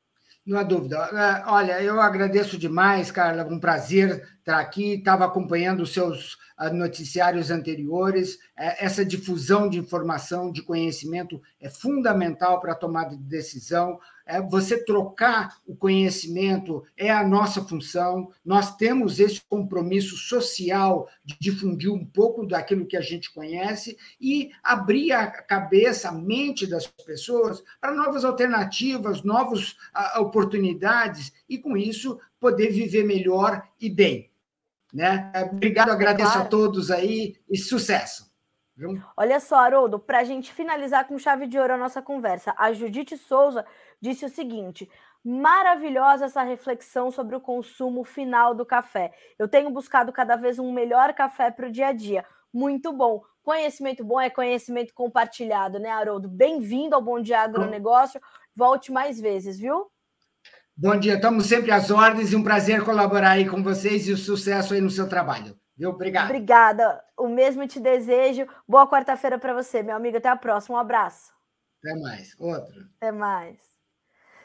Não há dúvida. É, olha, eu agradeço demais, Carla, um prazer estar aqui. Estava acompanhando os seus ah, noticiários anteriores. É, essa difusão de informação, de conhecimento é fundamental para a tomada de decisão é você trocar o conhecimento é a nossa função. Nós temos esse compromisso social de difundir um pouco daquilo que a gente conhece e abrir a cabeça, a mente das pessoas para novas alternativas, novas uh, oportunidades e, com isso, poder viver melhor e bem. Né? Obrigado, agradeço claro. a todos aí e sucesso. Olha só, Haroldo, para a gente finalizar com chave de ouro a nossa conversa, a Judite Souza disse o seguinte: maravilhosa essa reflexão sobre o consumo final do café. Eu tenho buscado cada vez um melhor café para o dia a dia. Muito bom. Conhecimento bom é conhecimento compartilhado, né, Haroldo? Bem-vindo ao Bom Dia Agronegócio. Volte mais vezes, viu? Bom dia, estamos sempre às ordens e um prazer colaborar aí com vocês e o sucesso aí no seu trabalho. Viu? Obrigado. Obrigada. O mesmo te desejo. Boa quarta-feira para você, meu amigo. Até a próxima. Um abraço. Até mais. Outro. Até mais.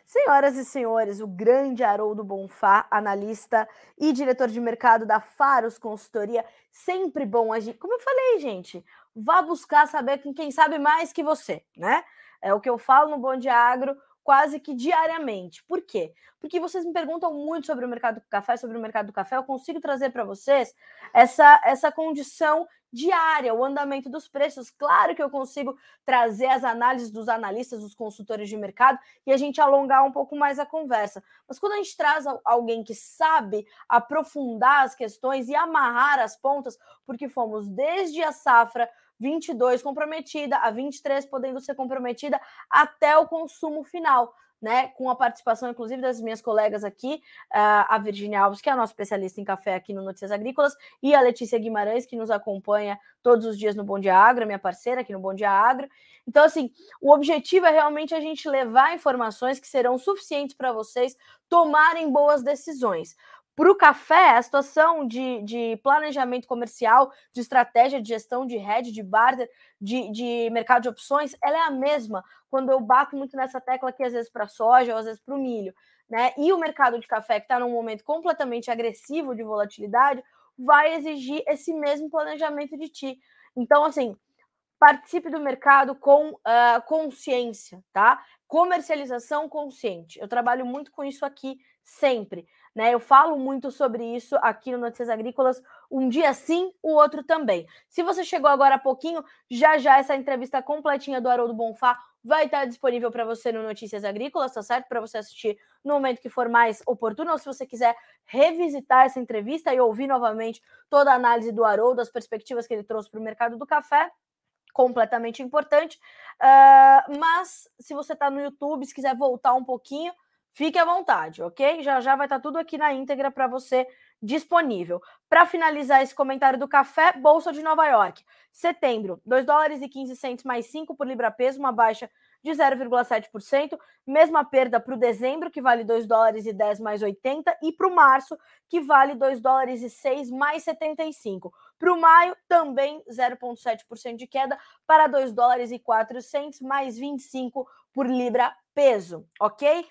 Senhoras e senhores, o grande Haroldo Bonfá, analista e diretor de mercado da Faros Consultoria, sempre bom agir. Como eu falei, gente, vá buscar saber com quem sabe mais que você, né? É o que eu falo no Bom Dia Agro quase que diariamente. Por quê? Porque vocês me perguntam muito sobre o mercado do café, sobre o mercado do café, eu consigo trazer para vocês essa, essa condição diária, o andamento dos preços. Claro que eu consigo trazer as análises dos analistas, dos consultores de mercado e a gente alongar um pouco mais a conversa. Mas quando a gente traz alguém que sabe aprofundar as questões e amarrar as pontas, porque fomos desde a safra 22 comprometida, a 23 podendo ser comprometida até o consumo final. Né, com a participação, inclusive, das minhas colegas aqui, a Virginia Alves, que é a nossa especialista em café aqui no Notícias Agrícolas, e a Letícia Guimarães, que nos acompanha todos os dias no Bom Dia Agro, minha parceira aqui no Bom Dia Agro. Então, assim, o objetivo é realmente a gente levar informações que serão suficientes para vocês tomarem boas decisões. Para o café, a situação de, de, planejamento comercial, de estratégia de gestão de rede, de barter, de, de, mercado de opções, ela é a mesma quando eu bato muito nessa tecla aqui, às vezes para soja, ou às vezes para o milho. Né? E o mercado de café, que está num momento completamente agressivo de volatilidade, vai exigir esse mesmo planejamento de ti. Então, assim, participe do mercado com uh, consciência, tá? Comercialização consciente. Eu trabalho muito com isso aqui sempre. Né? Eu falo muito sobre isso aqui no Notícias Agrícolas, um dia sim, o outro também. Se você chegou agora há pouquinho, já já essa entrevista completinha do Haroldo Bonfá vai estar disponível para você no Notícias Agrícolas, tá certo? Para você assistir no momento que for mais oportuno, ou se você quiser revisitar essa entrevista e ouvir novamente toda a análise do Haroldo, as perspectivas que ele trouxe para o mercado do café, completamente importante. Uh, mas se você está no YouTube, se quiser voltar um pouquinho, Fique à vontade, ok? Já já vai estar tá tudo aqui na íntegra para você disponível. Para finalizar esse comentário do café, Bolsa de Nova York. Setembro, 2 dólares e 15 centos mais 5 por libra peso, uma baixa de 0,7%. Mesma perda para o dezembro, que vale 2 dólares e 10 mais 80, e para o março, que vale 2 dólares e 6 mais 75. Para o maio, também 0,7% de queda para 2 dólares e 400 mais 25 por libra peso, ok?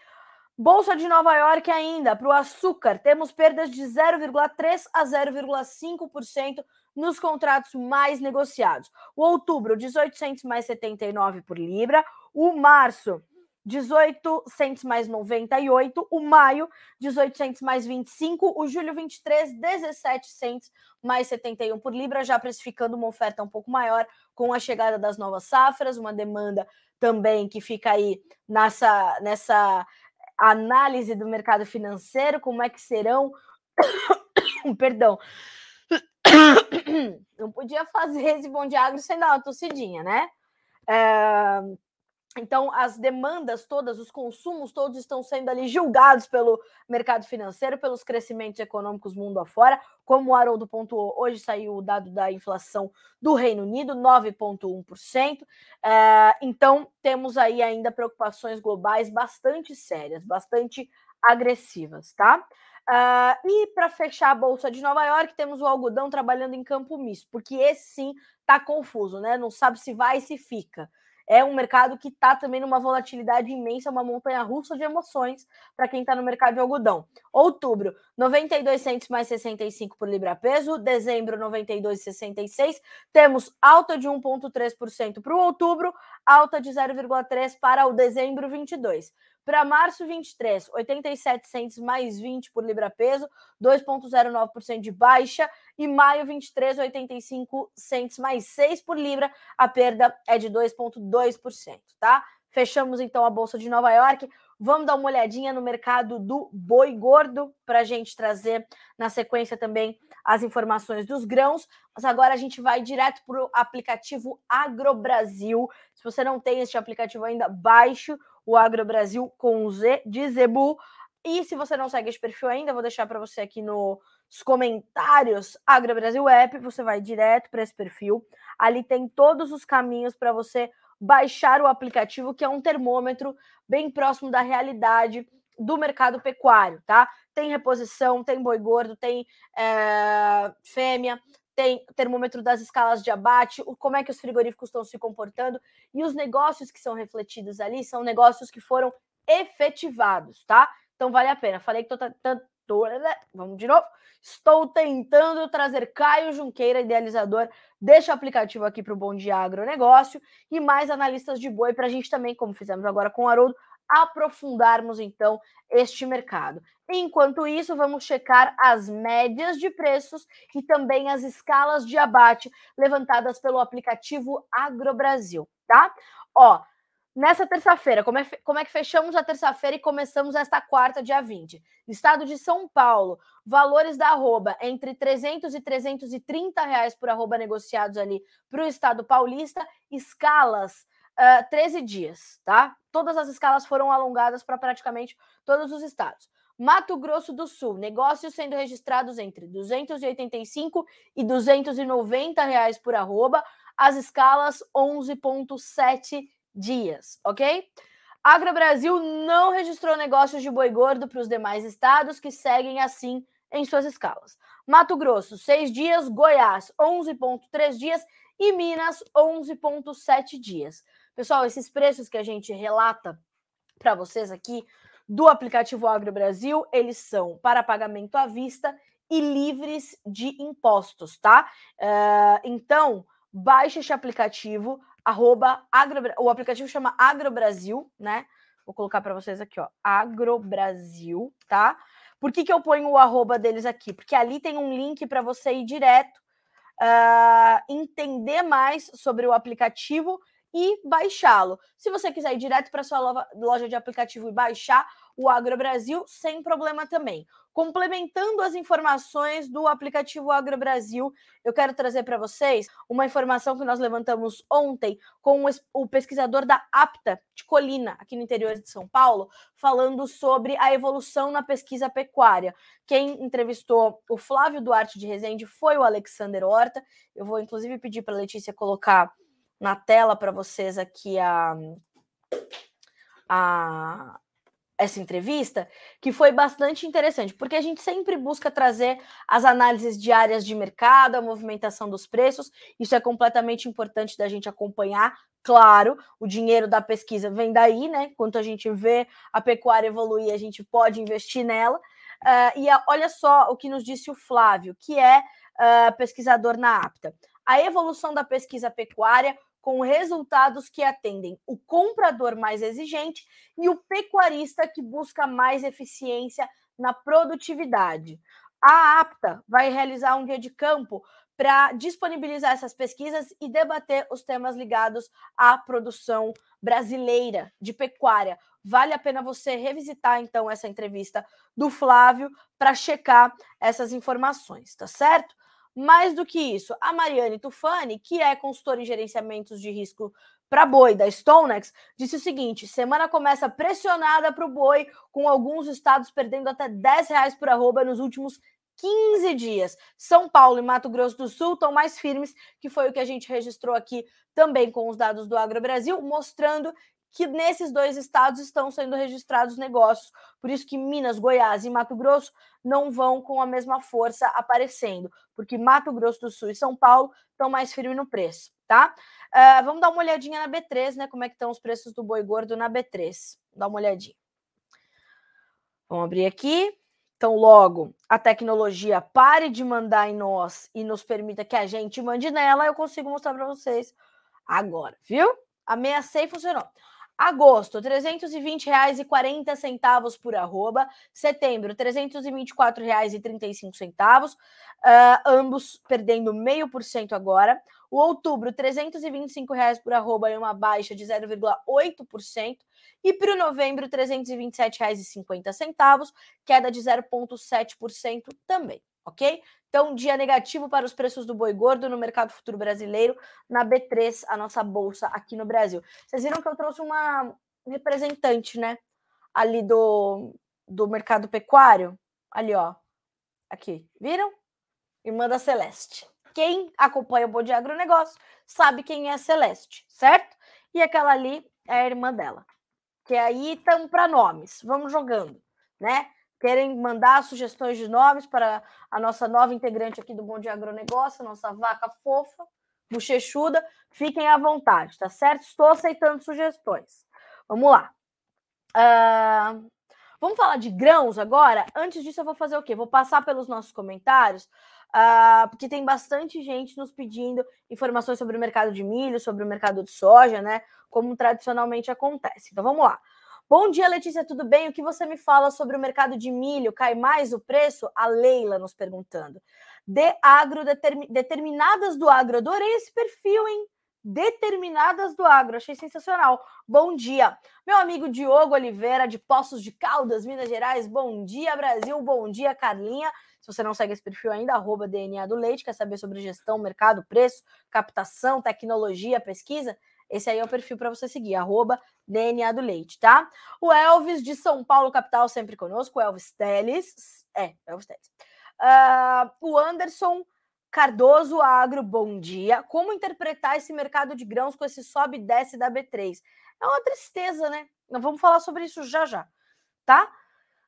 Bolsa de Nova York ainda, para o açúcar, temos perdas de 0,3% a 0,5% nos contratos mais negociados. O outubro, 1800 mais 79 por libra. O março, 1800 mais 98. O maio, 1800 mais 25. O julho, 23, 1700 mais 71 por libra, já precificando uma oferta um pouco maior com a chegada das novas safras, uma demanda também que fica aí nessa, nessa análise do mercado financeiro, como é que serão. Perdão. Não podia fazer esse bom agro sem dar uma tossidinha, né? É... Então, as demandas todas, os consumos todos estão sendo ali julgados pelo mercado financeiro, pelos crescimentos econômicos mundo afora. Como o Haroldo pontuou, hoje saiu o dado da inflação do Reino Unido, 9,1%. É, então, temos aí ainda preocupações globais bastante sérias, bastante agressivas, tá? Uh, e para fechar a Bolsa de Nova York, temos o algodão trabalhando em campo misto, porque esse sim está confuso, né? Não sabe se vai e se fica é um mercado que está também numa volatilidade imensa, uma montanha russa de emoções para quem está no mercado de algodão. Outubro, 92 centos mais 65 por libra peso, dezembro 92,66. Temos alta de 1,3% para o outubro, alta de 0,3% para o dezembro 22. Para março 23, 87 centos mais 20 por libra peso, 2,09% de baixa. E maio 23, 85 centos mais 6 por libra, a perda é de 2,2%, tá? Fechamos então a Bolsa de Nova York. Vamos dar uma olhadinha no mercado do boi gordo para a gente trazer na sequência também as informações dos grãos. Mas agora a gente vai direto para o aplicativo AgroBrasil. Se você não tem este aplicativo ainda, baixe o AgroBrasil com Z de Zebu. E se você não segue esse perfil ainda, vou deixar para você aqui nos comentários AgroBrasil App, você vai direto para esse perfil. Ali tem todos os caminhos para você baixar o aplicativo, que é um termômetro bem próximo da realidade do mercado pecuário, tá? Tem reposição, tem boi gordo, tem é, fêmea, tem termômetro das escalas de abate, como é que os frigoríficos estão se comportando e os negócios que são refletidos ali são negócios que foram efetivados, tá? Então vale a pena. Falei que tô Estou, vamos de novo. Estou tentando trazer Caio Junqueira, idealizador deste aplicativo aqui para o Bom Dia Agronegócio, e mais analistas de boi para a gente também, como fizemos agora com o Haroldo, aprofundarmos então este mercado. Enquanto isso, vamos checar as médias de preços e também as escalas de abate levantadas pelo aplicativo AgroBrasil, tá? Ó, nessa terça-feira, como, é, como é que fechamos a terça-feira e começamos esta quarta, dia 20? Estado de São Paulo, valores da arroba entre 300 e 330 reais por arroba negociados ali para o estado paulista, escalas uh, 13 dias, tá? Todas as escalas foram alongadas para praticamente todos os estados. Mato Grosso do Sul, negócios sendo registrados entre 285 e 290 reais por arroba, as escalas 11,7 dias, ok? Agro Brasil não registrou negócios de boi gordo para os demais estados que seguem assim em suas escalas. Mato Grosso, 6 dias, Goiás, 11,3 dias e Minas, 11,7 dias. Pessoal, esses preços que a gente relata para vocês aqui do aplicativo Agro Brasil, eles são para pagamento à vista e livres de impostos, tá? Uh, então, baixe este aplicativo, arroba agro, o aplicativo chama Agrobrasil, né? Vou colocar para vocês aqui, ó, Agrobrasil, tá? Por que, que eu ponho o arroba deles aqui? Porque ali tem um link para você ir direto, uh, entender mais sobre o aplicativo e baixá-lo. Se você quiser ir direto para sua loja de aplicativo e baixar o Agro Brasil, sem problema também. Complementando as informações do aplicativo Agro Brasil, eu quero trazer para vocês uma informação que nós levantamos ontem com o pesquisador da APTA de Colina, aqui no interior de São Paulo, falando sobre a evolução na pesquisa pecuária. Quem entrevistou o Flávio Duarte de Rezende foi o Alexander Horta. Eu vou inclusive pedir para a Letícia colocar na tela para vocês aqui a, a essa entrevista, que foi bastante interessante, porque a gente sempre busca trazer as análises diárias de mercado, a movimentação dos preços, isso é completamente importante da gente acompanhar. Claro, o dinheiro da pesquisa vem daí, né? Quanto a gente vê a pecuária evoluir, a gente pode investir nela. Uh, e a, olha só o que nos disse o Flávio, que é uh, pesquisador na APTA. A evolução da pesquisa pecuária com resultados que atendem o comprador mais exigente e o pecuarista que busca mais eficiência na produtividade. A APTA vai realizar um dia de campo para disponibilizar essas pesquisas e debater os temas ligados à produção brasileira de pecuária. Vale a pena você revisitar então essa entrevista do Flávio para checar essas informações, tá certo? Mais do que isso, a Mariane Tufani, que é consultora em gerenciamentos de risco para boi da Stonex, disse o seguinte: semana começa pressionada para o boi, com alguns estados perdendo até 10 reais por arroba nos últimos 15 dias. São Paulo e Mato Grosso do Sul estão mais firmes, que foi o que a gente registrou aqui também com os dados do Agro Brasil, mostrando que nesses dois estados estão sendo registrados negócios. Por isso que Minas, Goiás e Mato Grosso não vão com a mesma força aparecendo, porque Mato Grosso do Sul e São Paulo estão mais firmes no preço, tá? Uh, vamos dar uma olhadinha na B3, né? Como é que estão os preços do boi gordo na B3. Dá uma olhadinha. Vamos abrir aqui. Então, logo a tecnologia pare de mandar em nós e nos permita que a gente mande nela, eu consigo mostrar para vocês agora, viu? A 66 funcionou. Agosto, R$ 320,40 por arroba. Setembro, R$ 324,35, uh, ambos perdendo meio por cento agora. O outubro, 325 reais por arroba e uma baixa de 0,8%. E para o novembro, R$ 327,50, queda de 0,7% também, ok? Então, dia negativo para os preços do boi gordo no mercado futuro brasileiro, na B3, a nossa bolsa aqui no Brasil. Vocês viram que eu trouxe uma representante, né? Ali do, do mercado pecuário. Ali, ó. Aqui. Viram? Irmã da Celeste. Quem acompanha o Bom Dia Agronegócio sabe quem é a Celeste, certo? E aquela ali é a irmã dela. Que aí estão para nomes. Vamos jogando, né? Querem mandar sugestões de nomes para a nossa nova integrante aqui do Bom Dia Agronegócio, nossa vaca fofa, bochechuda, fiquem à vontade, tá certo? Estou aceitando sugestões. Vamos lá. Uh, Vamos falar de grãos agora? Antes disso, eu vou fazer o quê? Vou passar pelos nossos comentários, uh, porque tem bastante gente nos pedindo informações sobre o mercado de milho, sobre o mercado de soja, né? Como tradicionalmente acontece. Então vamos lá. Bom dia, Letícia, tudo bem? O que você me fala sobre o mercado de milho? Cai mais o preço? A Leila nos perguntando. De agro, determin, determinadas do agro. Adorei esse perfil, hein? Determinadas do agro. Achei sensacional. Bom dia. Meu amigo Diogo Oliveira, de Poços de Caldas, Minas Gerais. Bom dia, Brasil. Bom dia, Carlinha. Se você não segue esse perfil ainda, arroba DNA do Leite, quer saber sobre gestão, mercado, preço, captação, tecnologia, pesquisa? Esse aí é o perfil para você seguir, arroba DNA do Leite, tá? O Elvis de São Paulo, capital, sempre conosco, o Elvis Teles. É, Elvis Teles. Uh, o Anderson Cardoso Agro, bom dia. Como interpretar esse mercado de grãos com esse sobe e desce da B3? É uma tristeza, né? Vamos falar sobre isso já já, tá?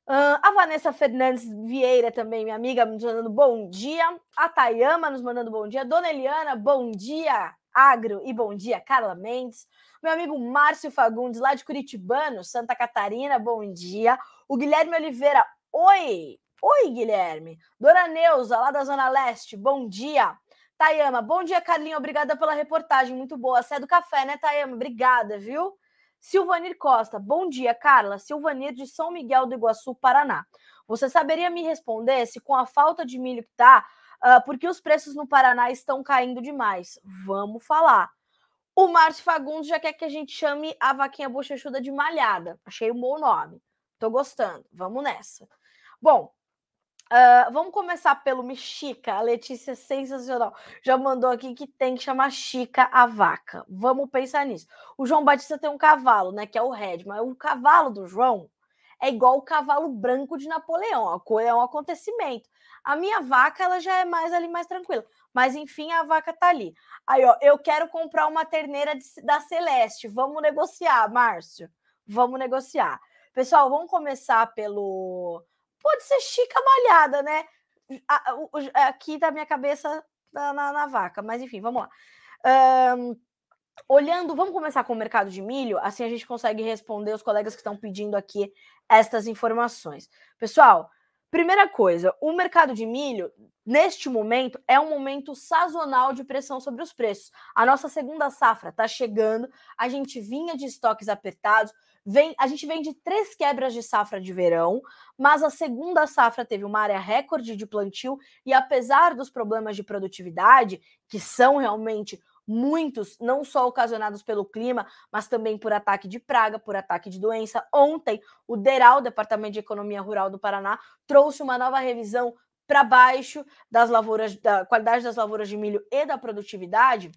Uh, a Vanessa Fernandes Vieira também, minha amiga, nos mandando bom dia. A Tayama nos mandando bom dia. Dona Eliana, bom dia. Agro e bom dia, Carla Mendes. Meu amigo Márcio Fagundes, lá de Curitibano, Santa Catarina, bom dia. O Guilherme Oliveira, oi. Oi, Guilherme. Dona Neuza, lá da Zona Leste, bom dia. Tayama, bom dia, Carlinho. Obrigada pela reportagem, muito boa. Você é do café, né, Tayama? Obrigada, viu? Silvanir Costa, bom dia, Carla. Silvanir de São Miguel do Iguaçu, Paraná. Você saberia me responder se com a falta de milho que tá, uh, porque os preços no Paraná estão caindo demais. Vamos falar. O Márcio Fagundes já quer que a gente chame a vaquinha bochechuda de malhada. Achei um bom nome. Tô gostando. Vamos nessa. Bom, uh, vamos começar pelo Mexica. A Letícia é sensacional. Já mandou aqui que tem que chamar Chica a vaca. Vamos pensar nisso. O João Batista tem um cavalo, né? Que é o Red, mas o cavalo do João é igual o cavalo branco de Napoleão. A cor é um acontecimento. A minha vaca, ela já é mais ali, mais tranquila. Mas enfim, a vaca tá ali. Aí, ó, eu quero comprar uma terneira de, da Celeste. Vamos negociar, Márcio. Vamos negociar. Pessoal, vamos começar pelo. Pode ser chica malhada, né? Aqui da minha cabeça na, na, na, vaca, mas enfim, vamos lá. Um, olhando, vamos começar com o mercado de milho, assim a gente consegue responder os colegas que estão pedindo aqui estas informações. Pessoal, Primeira coisa, o mercado de milho, neste momento, é um momento sazonal de pressão sobre os preços. A nossa segunda safra está chegando, a gente vinha de estoques apertados, vem, a gente vem de três quebras de safra de verão, mas a segunda safra teve uma área recorde de plantio e apesar dos problemas de produtividade, que são realmente muitos não só ocasionados pelo clima, mas também por ataque de praga, por ataque de doença. Ontem, o DERAL, Departamento de Economia Rural do Paraná, trouxe uma nova revisão para baixo das lavouras, da qualidade das lavouras de milho e da produtividade.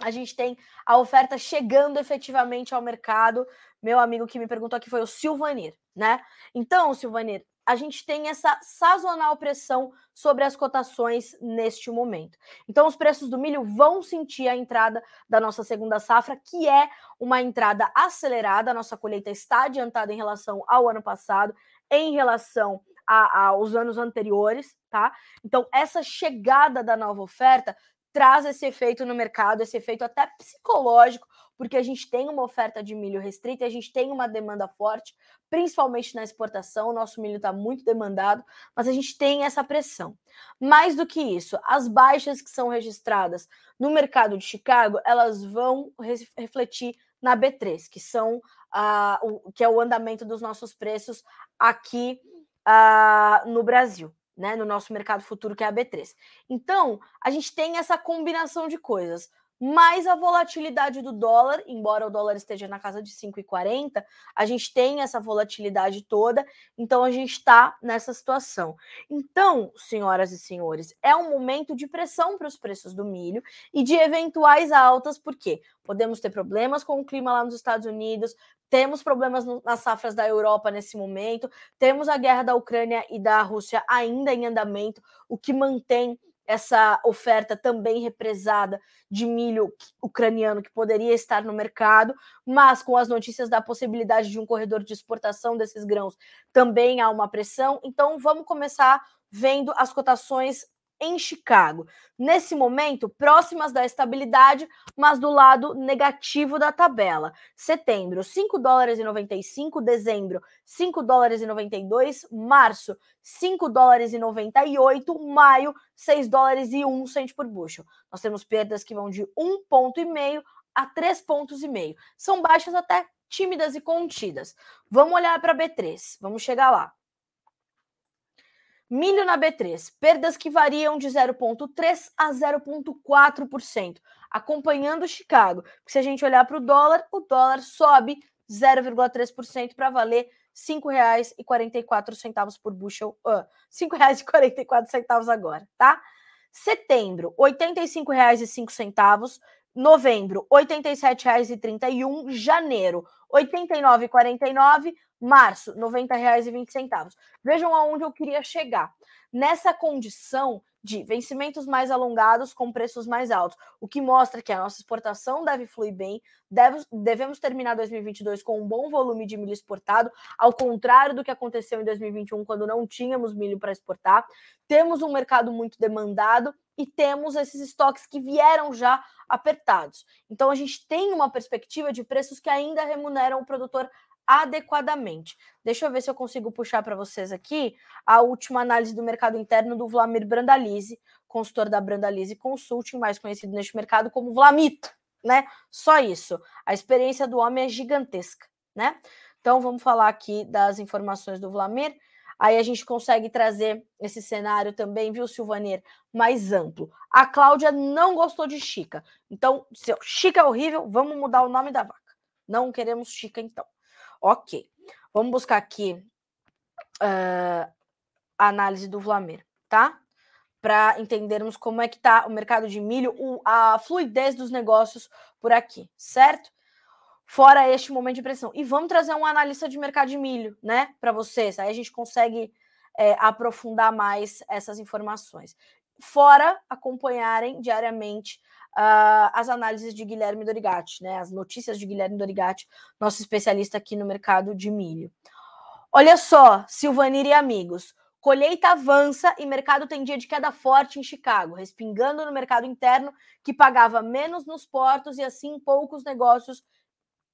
A gente tem a oferta chegando efetivamente ao mercado. Meu amigo que me perguntou aqui foi o Silvanir, né? Então, Silvanir, a gente tem essa sazonal pressão sobre as cotações neste momento. Então, os preços do milho vão sentir a entrada da nossa segunda safra, que é uma entrada acelerada. A nossa colheita está adiantada em relação ao ano passado, em relação a, aos anos anteriores, tá? Então, essa chegada da nova oferta traz esse efeito no mercado, esse efeito até psicológico, porque a gente tem uma oferta de milho restrita, a gente tem uma demanda forte, principalmente na exportação. O nosso milho está muito demandado, mas a gente tem essa pressão. Mais do que isso, as baixas que são registradas no mercado de Chicago, elas vão refletir na B3, que são uh, o, que é o andamento dos nossos preços aqui uh, no Brasil né, no nosso mercado futuro, que é a B3. Então, a gente tem essa combinação de coisas. Mais a volatilidade do dólar, embora o dólar esteja na casa de 5,40, a gente tem essa volatilidade toda, então a gente está nessa situação. Então, senhoras e senhores, é um momento de pressão para os preços do milho e de eventuais altas, porque podemos ter problemas com o clima lá nos Estados Unidos, temos problemas nas safras da Europa nesse momento, temos a guerra da Ucrânia e da Rússia ainda em andamento, o que mantém essa oferta também represada de milho ucraniano que poderia estar no mercado, mas com as notícias da possibilidade de um corredor de exportação desses grãos, também há uma pressão. Então, vamos começar vendo as cotações em Chicago. Nesse momento, próximas da estabilidade, mas do lado negativo da tabela. Setembro, 5 dólares e 95, dezembro, 5 dólares e 92, março, 5 dólares e 98, maio, 6 dólares e 1 cento por bushel. Nós temos perdas que vão de 1 ponto e meio a 3 pontos e meio. São baixas até tímidas e contidas. Vamos olhar para B3, vamos chegar lá. Milho na B3, perdas que variam de 0,3% a 0,4%, acompanhando Chicago. Porque se a gente olhar para o dólar, o dólar sobe 0,3% para valer R$ 5,44 por bushel. Uh, R$ 5,44 agora, tá? Setembro, R$ 85,05. Novembro, R$ 87,31. Janeiro, R$ 89,49 Março, R$ 90,20. Vejam aonde eu queria chegar. Nessa condição de vencimentos mais alongados com preços mais altos, o que mostra que a nossa exportação deve fluir bem, deve, devemos terminar 2022 com um bom volume de milho exportado, ao contrário do que aconteceu em 2021, quando não tínhamos milho para exportar. Temos um mercado muito demandado e temos esses estoques que vieram já apertados. Então a gente tem uma perspectiva de preços que ainda remuneram o produtor adequadamente. Deixa eu ver se eu consigo puxar para vocês aqui a última análise do mercado interno do Vlamir Brandalize, consultor da Brandalize Consulting, mais conhecido neste mercado como Vlamito, né? Só isso. A experiência do homem é gigantesca, né? Então vamos falar aqui das informações do Vlamir. Aí a gente consegue trazer esse cenário também, viu, Silvanir, mais amplo. A Cláudia não gostou de Chica. Então, se Chica é horrível, vamos mudar o nome da vaca. Não queremos Chica, então. Ok. Vamos buscar aqui uh, a análise do Vlamer, tá? Para entendermos como é que está o mercado de milho, o, a fluidez dos negócios por aqui, certo? Fora este momento de pressão. E vamos trazer um analista de mercado de milho, né, para vocês. Aí a gente consegue é, aprofundar mais essas informações. Fora acompanharem diariamente uh, as análises de Guilherme Dorigatti, né? As notícias de Guilherme Dorigatti, nosso especialista aqui no mercado de milho. Olha só, Silvanir e amigos. Colheita avança e mercado tem dia de queda forte em Chicago, respingando no mercado interno, que pagava menos nos portos e assim poucos negócios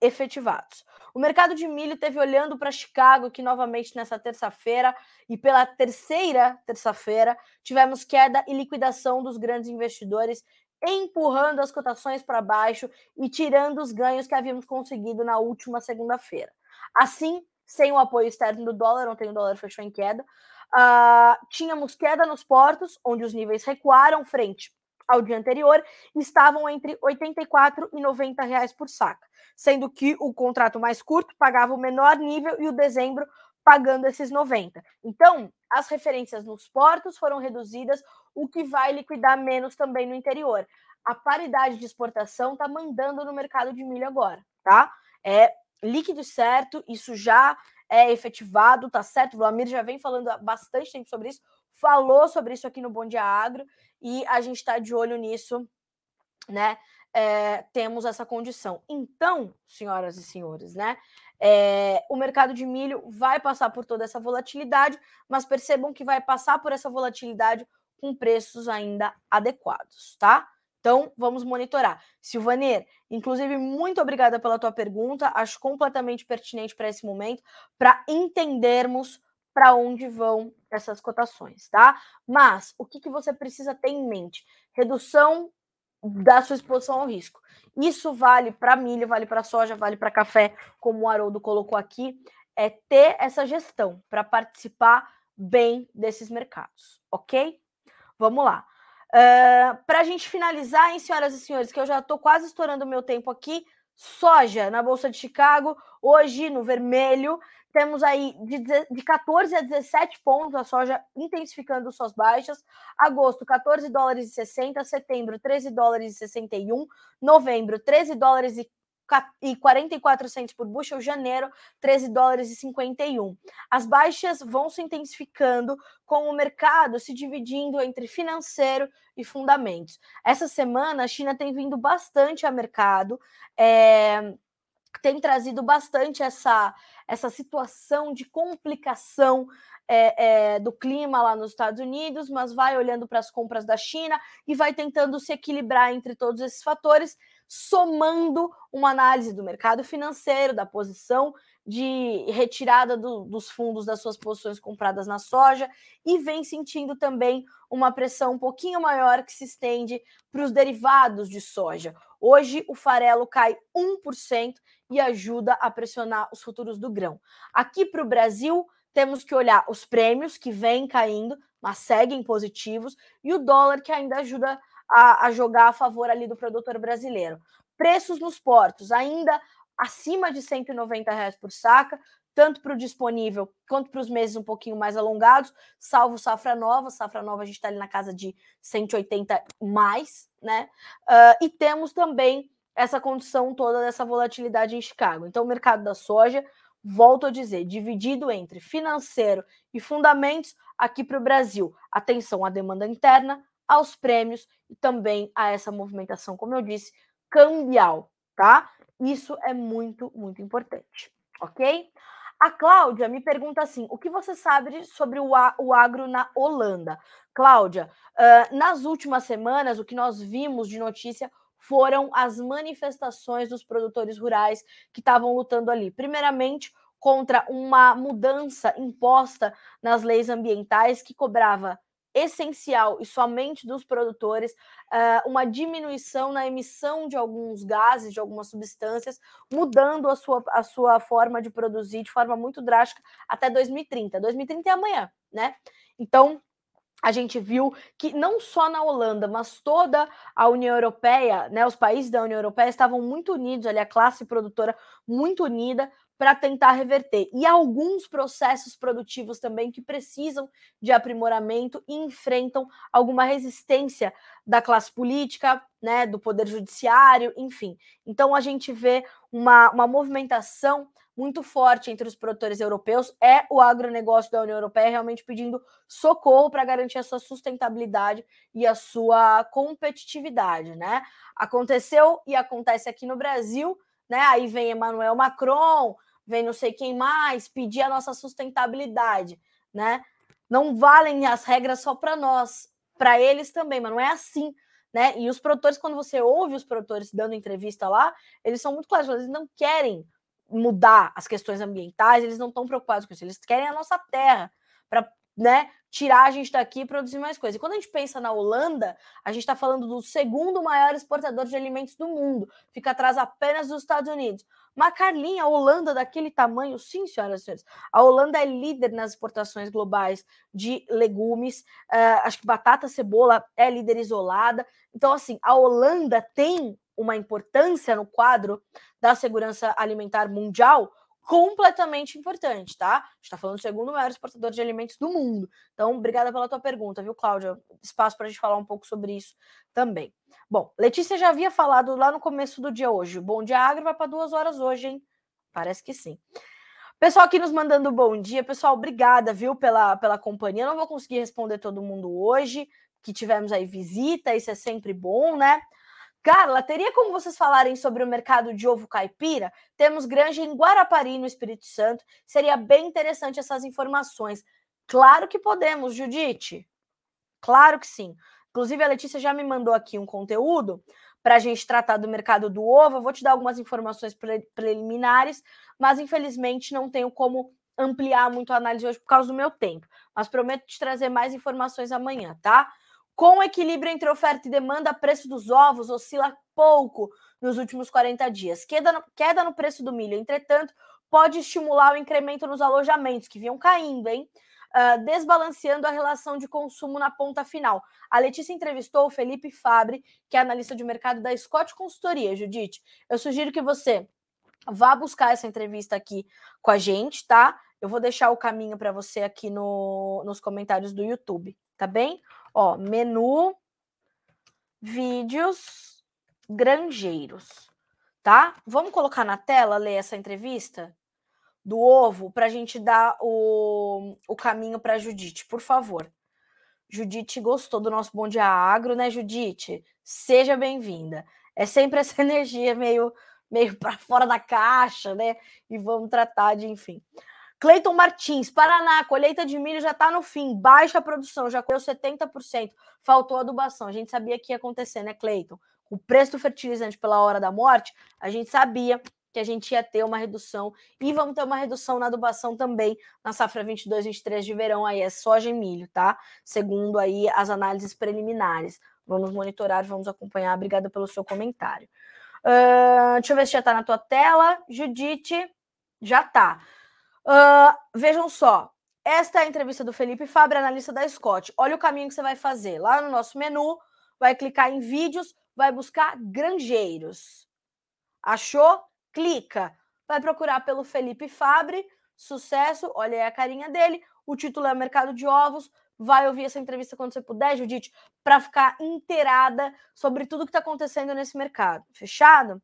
efetivados. O mercado de milho teve olhando para Chicago, que novamente nessa terça-feira e pela terceira terça-feira tivemos queda e liquidação dos grandes investidores empurrando as cotações para baixo e tirando os ganhos que havíamos conseguido na última segunda-feira. Assim, sem o apoio externo do dólar, ontem o dólar fechou em queda, uh, tínhamos queda nos portos, onde os níveis recuaram frente ao dia anterior, estavam entre 84 e 90 reais por saca, sendo que o contrato mais curto pagava o menor nível e o dezembro pagando esses 90. Então, as referências nos portos foram reduzidas, o que vai liquidar menos também no interior. A paridade de exportação está mandando no mercado de milho agora, tá? É líquido certo, isso já é efetivado, tá certo? O Vlamir já vem falando há bastante tempo sobre isso, falou sobre isso aqui no Bom Dia Agro e a gente está de olho nisso, né? É, temos essa condição. Então, senhoras e senhores, né? É, o mercado de milho vai passar por toda essa volatilidade, mas percebam que vai passar por essa volatilidade com preços ainda adequados, tá? Então, vamos monitorar. Silvanir, inclusive, muito obrigada pela tua pergunta, acho completamente pertinente para esse momento, para entendermos para onde vão essas cotações, tá? Mas o que, que você precisa ter em mente? Redução da sua exposição ao risco. Isso vale para milho, vale para soja, vale para café, como o Haroldo colocou aqui, é ter essa gestão para participar bem desses mercados, ok? Vamos lá. Uh, para a gente finalizar, hein, senhoras e senhores, que eu já estou quase estourando o meu tempo aqui, soja na Bolsa de Chicago, hoje no vermelho, temos aí de, de 14 a 17 pontos a soja intensificando suas baixas. Agosto, 14 dólares e 60. Setembro, 13 dólares e 61. Novembro, 13 dólares e e 44 centos por bushel, janeiro 13 dólares e 51. As baixas vão se intensificando com o mercado se dividindo entre financeiro e fundamentos. Essa semana a China tem vindo bastante a mercado, é, tem trazido bastante essa, essa situação de complicação é, é, do clima lá nos Estados Unidos, mas vai olhando para as compras da China e vai tentando se equilibrar entre todos esses fatores, somando uma análise do mercado financeiro, da posição de retirada do, dos fundos das suas posições compradas na soja e vem sentindo também uma pressão um pouquinho maior que se estende para os derivados de soja. Hoje o farelo cai 1% e ajuda a pressionar os futuros do grão. Aqui para o Brasil, temos que olhar os prêmios que vêm caindo, mas seguem positivos, e o dólar que ainda ajuda a, a jogar a favor ali do produtor brasileiro. Preços nos portos ainda acima de 190 reais por saca, tanto para o disponível quanto para os meses um pouquinho mais alongados, salvo safra nova. Safra nova a gente está ali na casa de 180 mais, né? Uh, e temos também essa condição toda dessa volatilidade em Chicago. Então, o mercado da soja volto a dizer, dividido entre financeiro e fundamentos aqui para o Brasil. Atenção à demanda interna, aos prêmios e também a essa movimentação, como eu disse, cambial, tá? Isso é muito, muito importante, ok? A Cláudia me pergunta assim: o que você sabe sobre o, o agro na Holanda? Cláudia, uh, nas últimas semanas, o que nós vimos de notícia foram as manifestações dos produtores rurais que estavam lutando ali. Primeiramente, contra uma mudança imposta nas leis ambientais que cobrava essencial e somente dos produtores uh, uma diminuição na emissão de alguns gases, de algumas substâncias, mudando a sua, a sua forma de produzir de forma muito drástica até 2030. 2030 é amanhã, né? Então, a gente viu que não só na Holanda, mas toda a União Europeia, né, os países da União Europeia estavam muito unidos, ali a classe produtora muito unida para tentar reverter. E alguns processos produtivos também que precisam de aprimoramento e enfrentam alguma resistência da classe política, né, do poder judiciário, enfim. Então a gente vê uma, uma movimentação muito forte entre os produtores europeus. É o agronegócio da União Europeia realmente pedindo socorro para garantir a sua sustentabilidade e a sua competitividade, né? Aconteceu e acontece aqui no Brasil, né? Aí vem Emmanuel Macron, vem não sei quem mais pedir a nossa sustentabilidade, né? Não valem as regras só para nós, para eles também, mas não é assim, né? E os produtores, quando você ouve os produtores dando entrevista lá, eles são muito claros, eles não querem mudar as questões ambientais, eles não estão preocupados com isso, eles querem a nossa terra para né, tirar a gente daqui e produzir mais coisas. E quando a gente pensa na Holanda, a gente está falando do segundo maior exportador de alimentos do mundo, fica atrás apenas dos Estados Unidos. Mas, Carlinha, a Holanda daquele tamanho, sim, senhoras e senhores, a Holanda é líder nas exportações globais de legumes, uh, acho que batata, cebola é líder isolada. Então, assim, a Holanda tem uma importância no quadro da segurança alimentar mundial completamente importante, tá? A gente está falando do segundo maior exportador de alimentos do mundo. Então, obrigada pela tua pergunta, viu, Cláudia? Espaço para a gente falar um pouco sobre isso também. Bom, Letícia já havia falado lá no começo do dia hoje. Bom Dia Agro vai para duas horas hoje, hein? Parece que sim. Pessoal aqui nos mandando bom dia. Pessoal, obrigada, viu, pela, pela companhia. não vou conseguir responder todo mundo hoje, que tivemos aí visita, isso é sempre bom, né? Carla, teria como vocês falarem sobre o mercado de ovo caipira? Temos granja em Guarapari, no Espírito Santo. Seria bem interessante essas informações. Claro que podemos, Judite. Claro que sim. Inclusive, a Letícia já me mandou aqui um conteúdo para a gente tratar do mercado do ovo. Eu vou te dar algumas informações pre preliminares, mas infelizmente não tenho como ampliar muito a análise hoje por causa do meu tempo. Mas prometo te trazer mais informações amanhã, tá? Com o equilíbrio entre oferta e demanda, preço dos ovos oscila pouco nos últimos 40 dias. Queda no, queda no preço do milho, entretanto, pode estimular o incremento nos alojamentos, que vinham caindo, hein? Uh, desbalanceando a relação de consumo na ponta final. A Letícia entrevistou o Felipe Fabre, que é analista de mercado da Scott Consultoria, Judite. Eu sugiro que você vá buscar essa entrevista aqui com a gente, tá? Eu vou deixar o caminho para você aqui no, nos comentários do YouTube, tá bem? Ó, menu, vídeos, granjeiros, tá? Vamos colocar na tela, ler essa entrevista do ovo para a gente dar o, o caminho para Judite, por favor. Judite gostou do nosso Bom Dia Agro, né, Judite? Seja bem-vinda. É sempre essa energia meio meio para fora da caixa, né? E vamos tratar de, enfim. Cleiton Martins, Paraná, colheita de milho já está no fim, baixa produção, já colheu 70%, faltou adubação. A gente sabia que ia acontecer, né, Cleiton? O preço do fertilizante pela hora da morte, a gente sabia que a gente ia ter uma redução e vamos ter uma redução na adubação também na safra 22, 23 de verão, aí é soja e milho, tá? Segundo aí as análises preliminares. Vamos monitorar, vamos acompanhar. Obrigada pelo seu comentário. Uh, deixa eu ver se já está na tua tela. Judite, já está. Uh, vejam só, esta é a entrevista do Felipe Fabre, analista da Scott. Olha o caminho que você vai fazer. Lá no nosso menu, vai clicar em vídeos, vai buscar granjeiros. Achou? Clica. Vai procurar pelo Felipe Fabre. Sucesso. Olha aí a carinha dele. O título é Mercado de Ovos. Vai ouvir essa entrevista quando você puder, Judite, para ficar inteirada sobre tudo que está acontecendo nesse mercado. Fechado?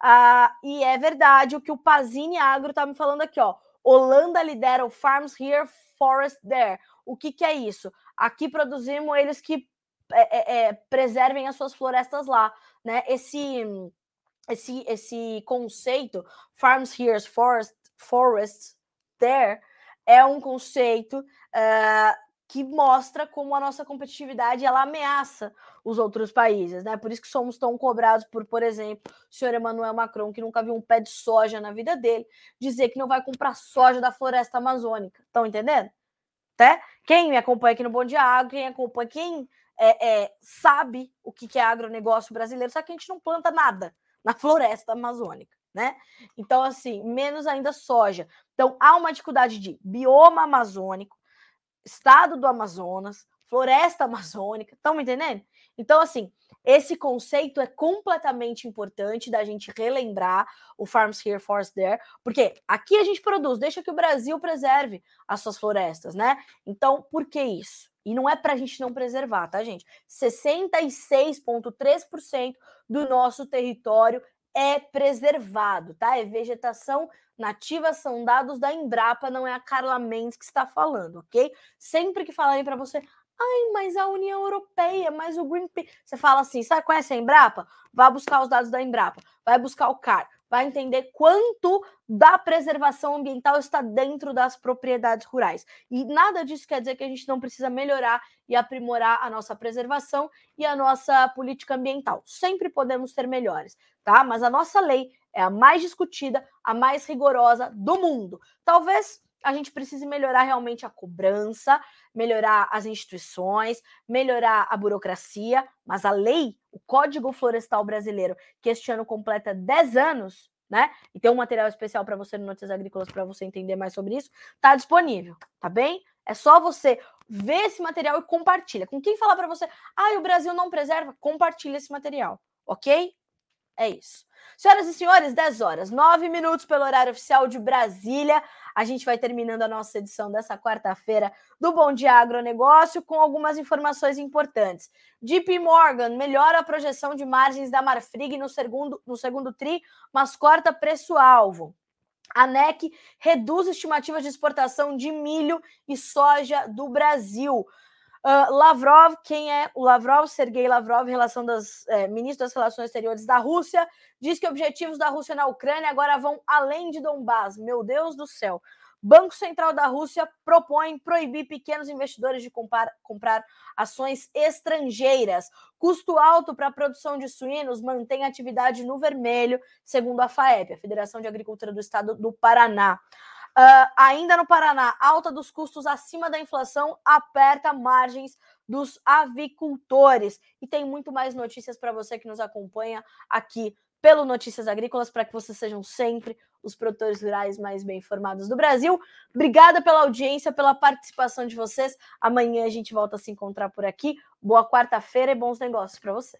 Ah, e é verdade o que o Pazini Agro está me falando aqui, ó. Holanda lidera o Farms Here, Forest There. O que, que é isso? Aqui produzimos eles que é, é, é, preservem as suas florestas lá, né? Esse, esse, esse conceito, Farms Here, Forest, Forests There, é um conceito uh, que mostra como a nossa competitividade ela ameaça os outros países, né? Por isso que somos tão cobrados por, por exemplo, o senhor Emmanuel Macron, que nunca viu um pé de soja na vida dele, dizer que não vai comprar soja da floresta amazônica. Estão entendendo? Até quem me acompanha aqui no Bom Dia Agro, quem acompanha, quem é, é, sabe o que, que é agronegócio brasileiro, sabe que a gente não planta nada na floresta amazônica, né? Então, assim, menos ainda soja. Então, há uma dificuldade de bioma amazônico, estado do Amazonas, floresta amazônica, estão me entendendo? Então, assim, esse conceito é completamente importante da gente relembrar o Farms Here, Forest There, porque aqui a gente produz, deixa que o Brasil preserve as suas florestas, né? Então, por que isso? E não é para a gente não preservar, tá, gente? 66,3% do nosso território é preservado, tá? É vegetação nativa, são dados da Embrapa, não é a Carla Mendes que está falando, ok? Sempre que falarem para você, ai, mas a União Europeia, mas o Greenpeace, você fala assim, sabe, conhece a Embrapa? Vá buscar os dados da Embrapa, vai buscar o CAR, vai entender quanto da preservação ambiental está dentro das propriedades rurais. E nada disso quer dizer que a gente não precisa melhorar e aprimorar a nossa preservação e a nossa política ambiental. Sempre podemos ser melhores, tá? Mas a nossa lei é a mais discutida, a mais rigorosa do mundo. Talvez a gente precise melhorar realmente a cobrança, melhorar as instituições, melhorar a burocracia, mas a lei, o Código Florestal Brasileiro, que este ano completa 10 anos, né? E tem um material especial para você no Notícias Agrícolas para você entender mais sobre isso, tá disponível, tá bem? É só você ver esse material e compartilha. Com quem falar para você, ah, o Brasil não preserva, compartilha esse material, ok? É isso. Senhoras e senhores, 10 horas, 9 minutos pelo horário oficial de Brasília. A gente vai terminando a nossa edição dessa quarta-feira do Bom Dia Agronegócio com algumas informações importantes. JP Morgan melhora a projeção de margens da Marfrig no segundo, no segundo TRI, mas corta preço-alvo. A NEC reduz estimativas de exportação de milho e soja do Brasil. Uh, Lavrov, quem é o Lavrov? Sergei Lavrov, relação das, é, ministro das Relações Exteriores da Rússia, diz que objetivos da Rússia na Ucrânia agora vão além de Donbás. Meu Deus do céu. Banco Central da Rússia propõe proibir pequenos investidores de comprar, comprar ações estrangeiras. Custo alto para a produção de suínos mantém atividade no vermelho, segundo a FAEP, a Federação de Agricultura do Estado do Paraná. Uh, ainda no Paraná, alta dos custos acima da inflação aperta margens dos avicultores. E tem muito mais notícias para você que nos acompanha aqui pelo Notícias Agrícolas, para que vocês sejam sempre os produtores rurais mais bem informados do Brasil. Obrigada pela audiência, pela participação de vocês. Amanhã a gente volta a se encontrar por aqui. Boa quarta-feira e bons negócios para você.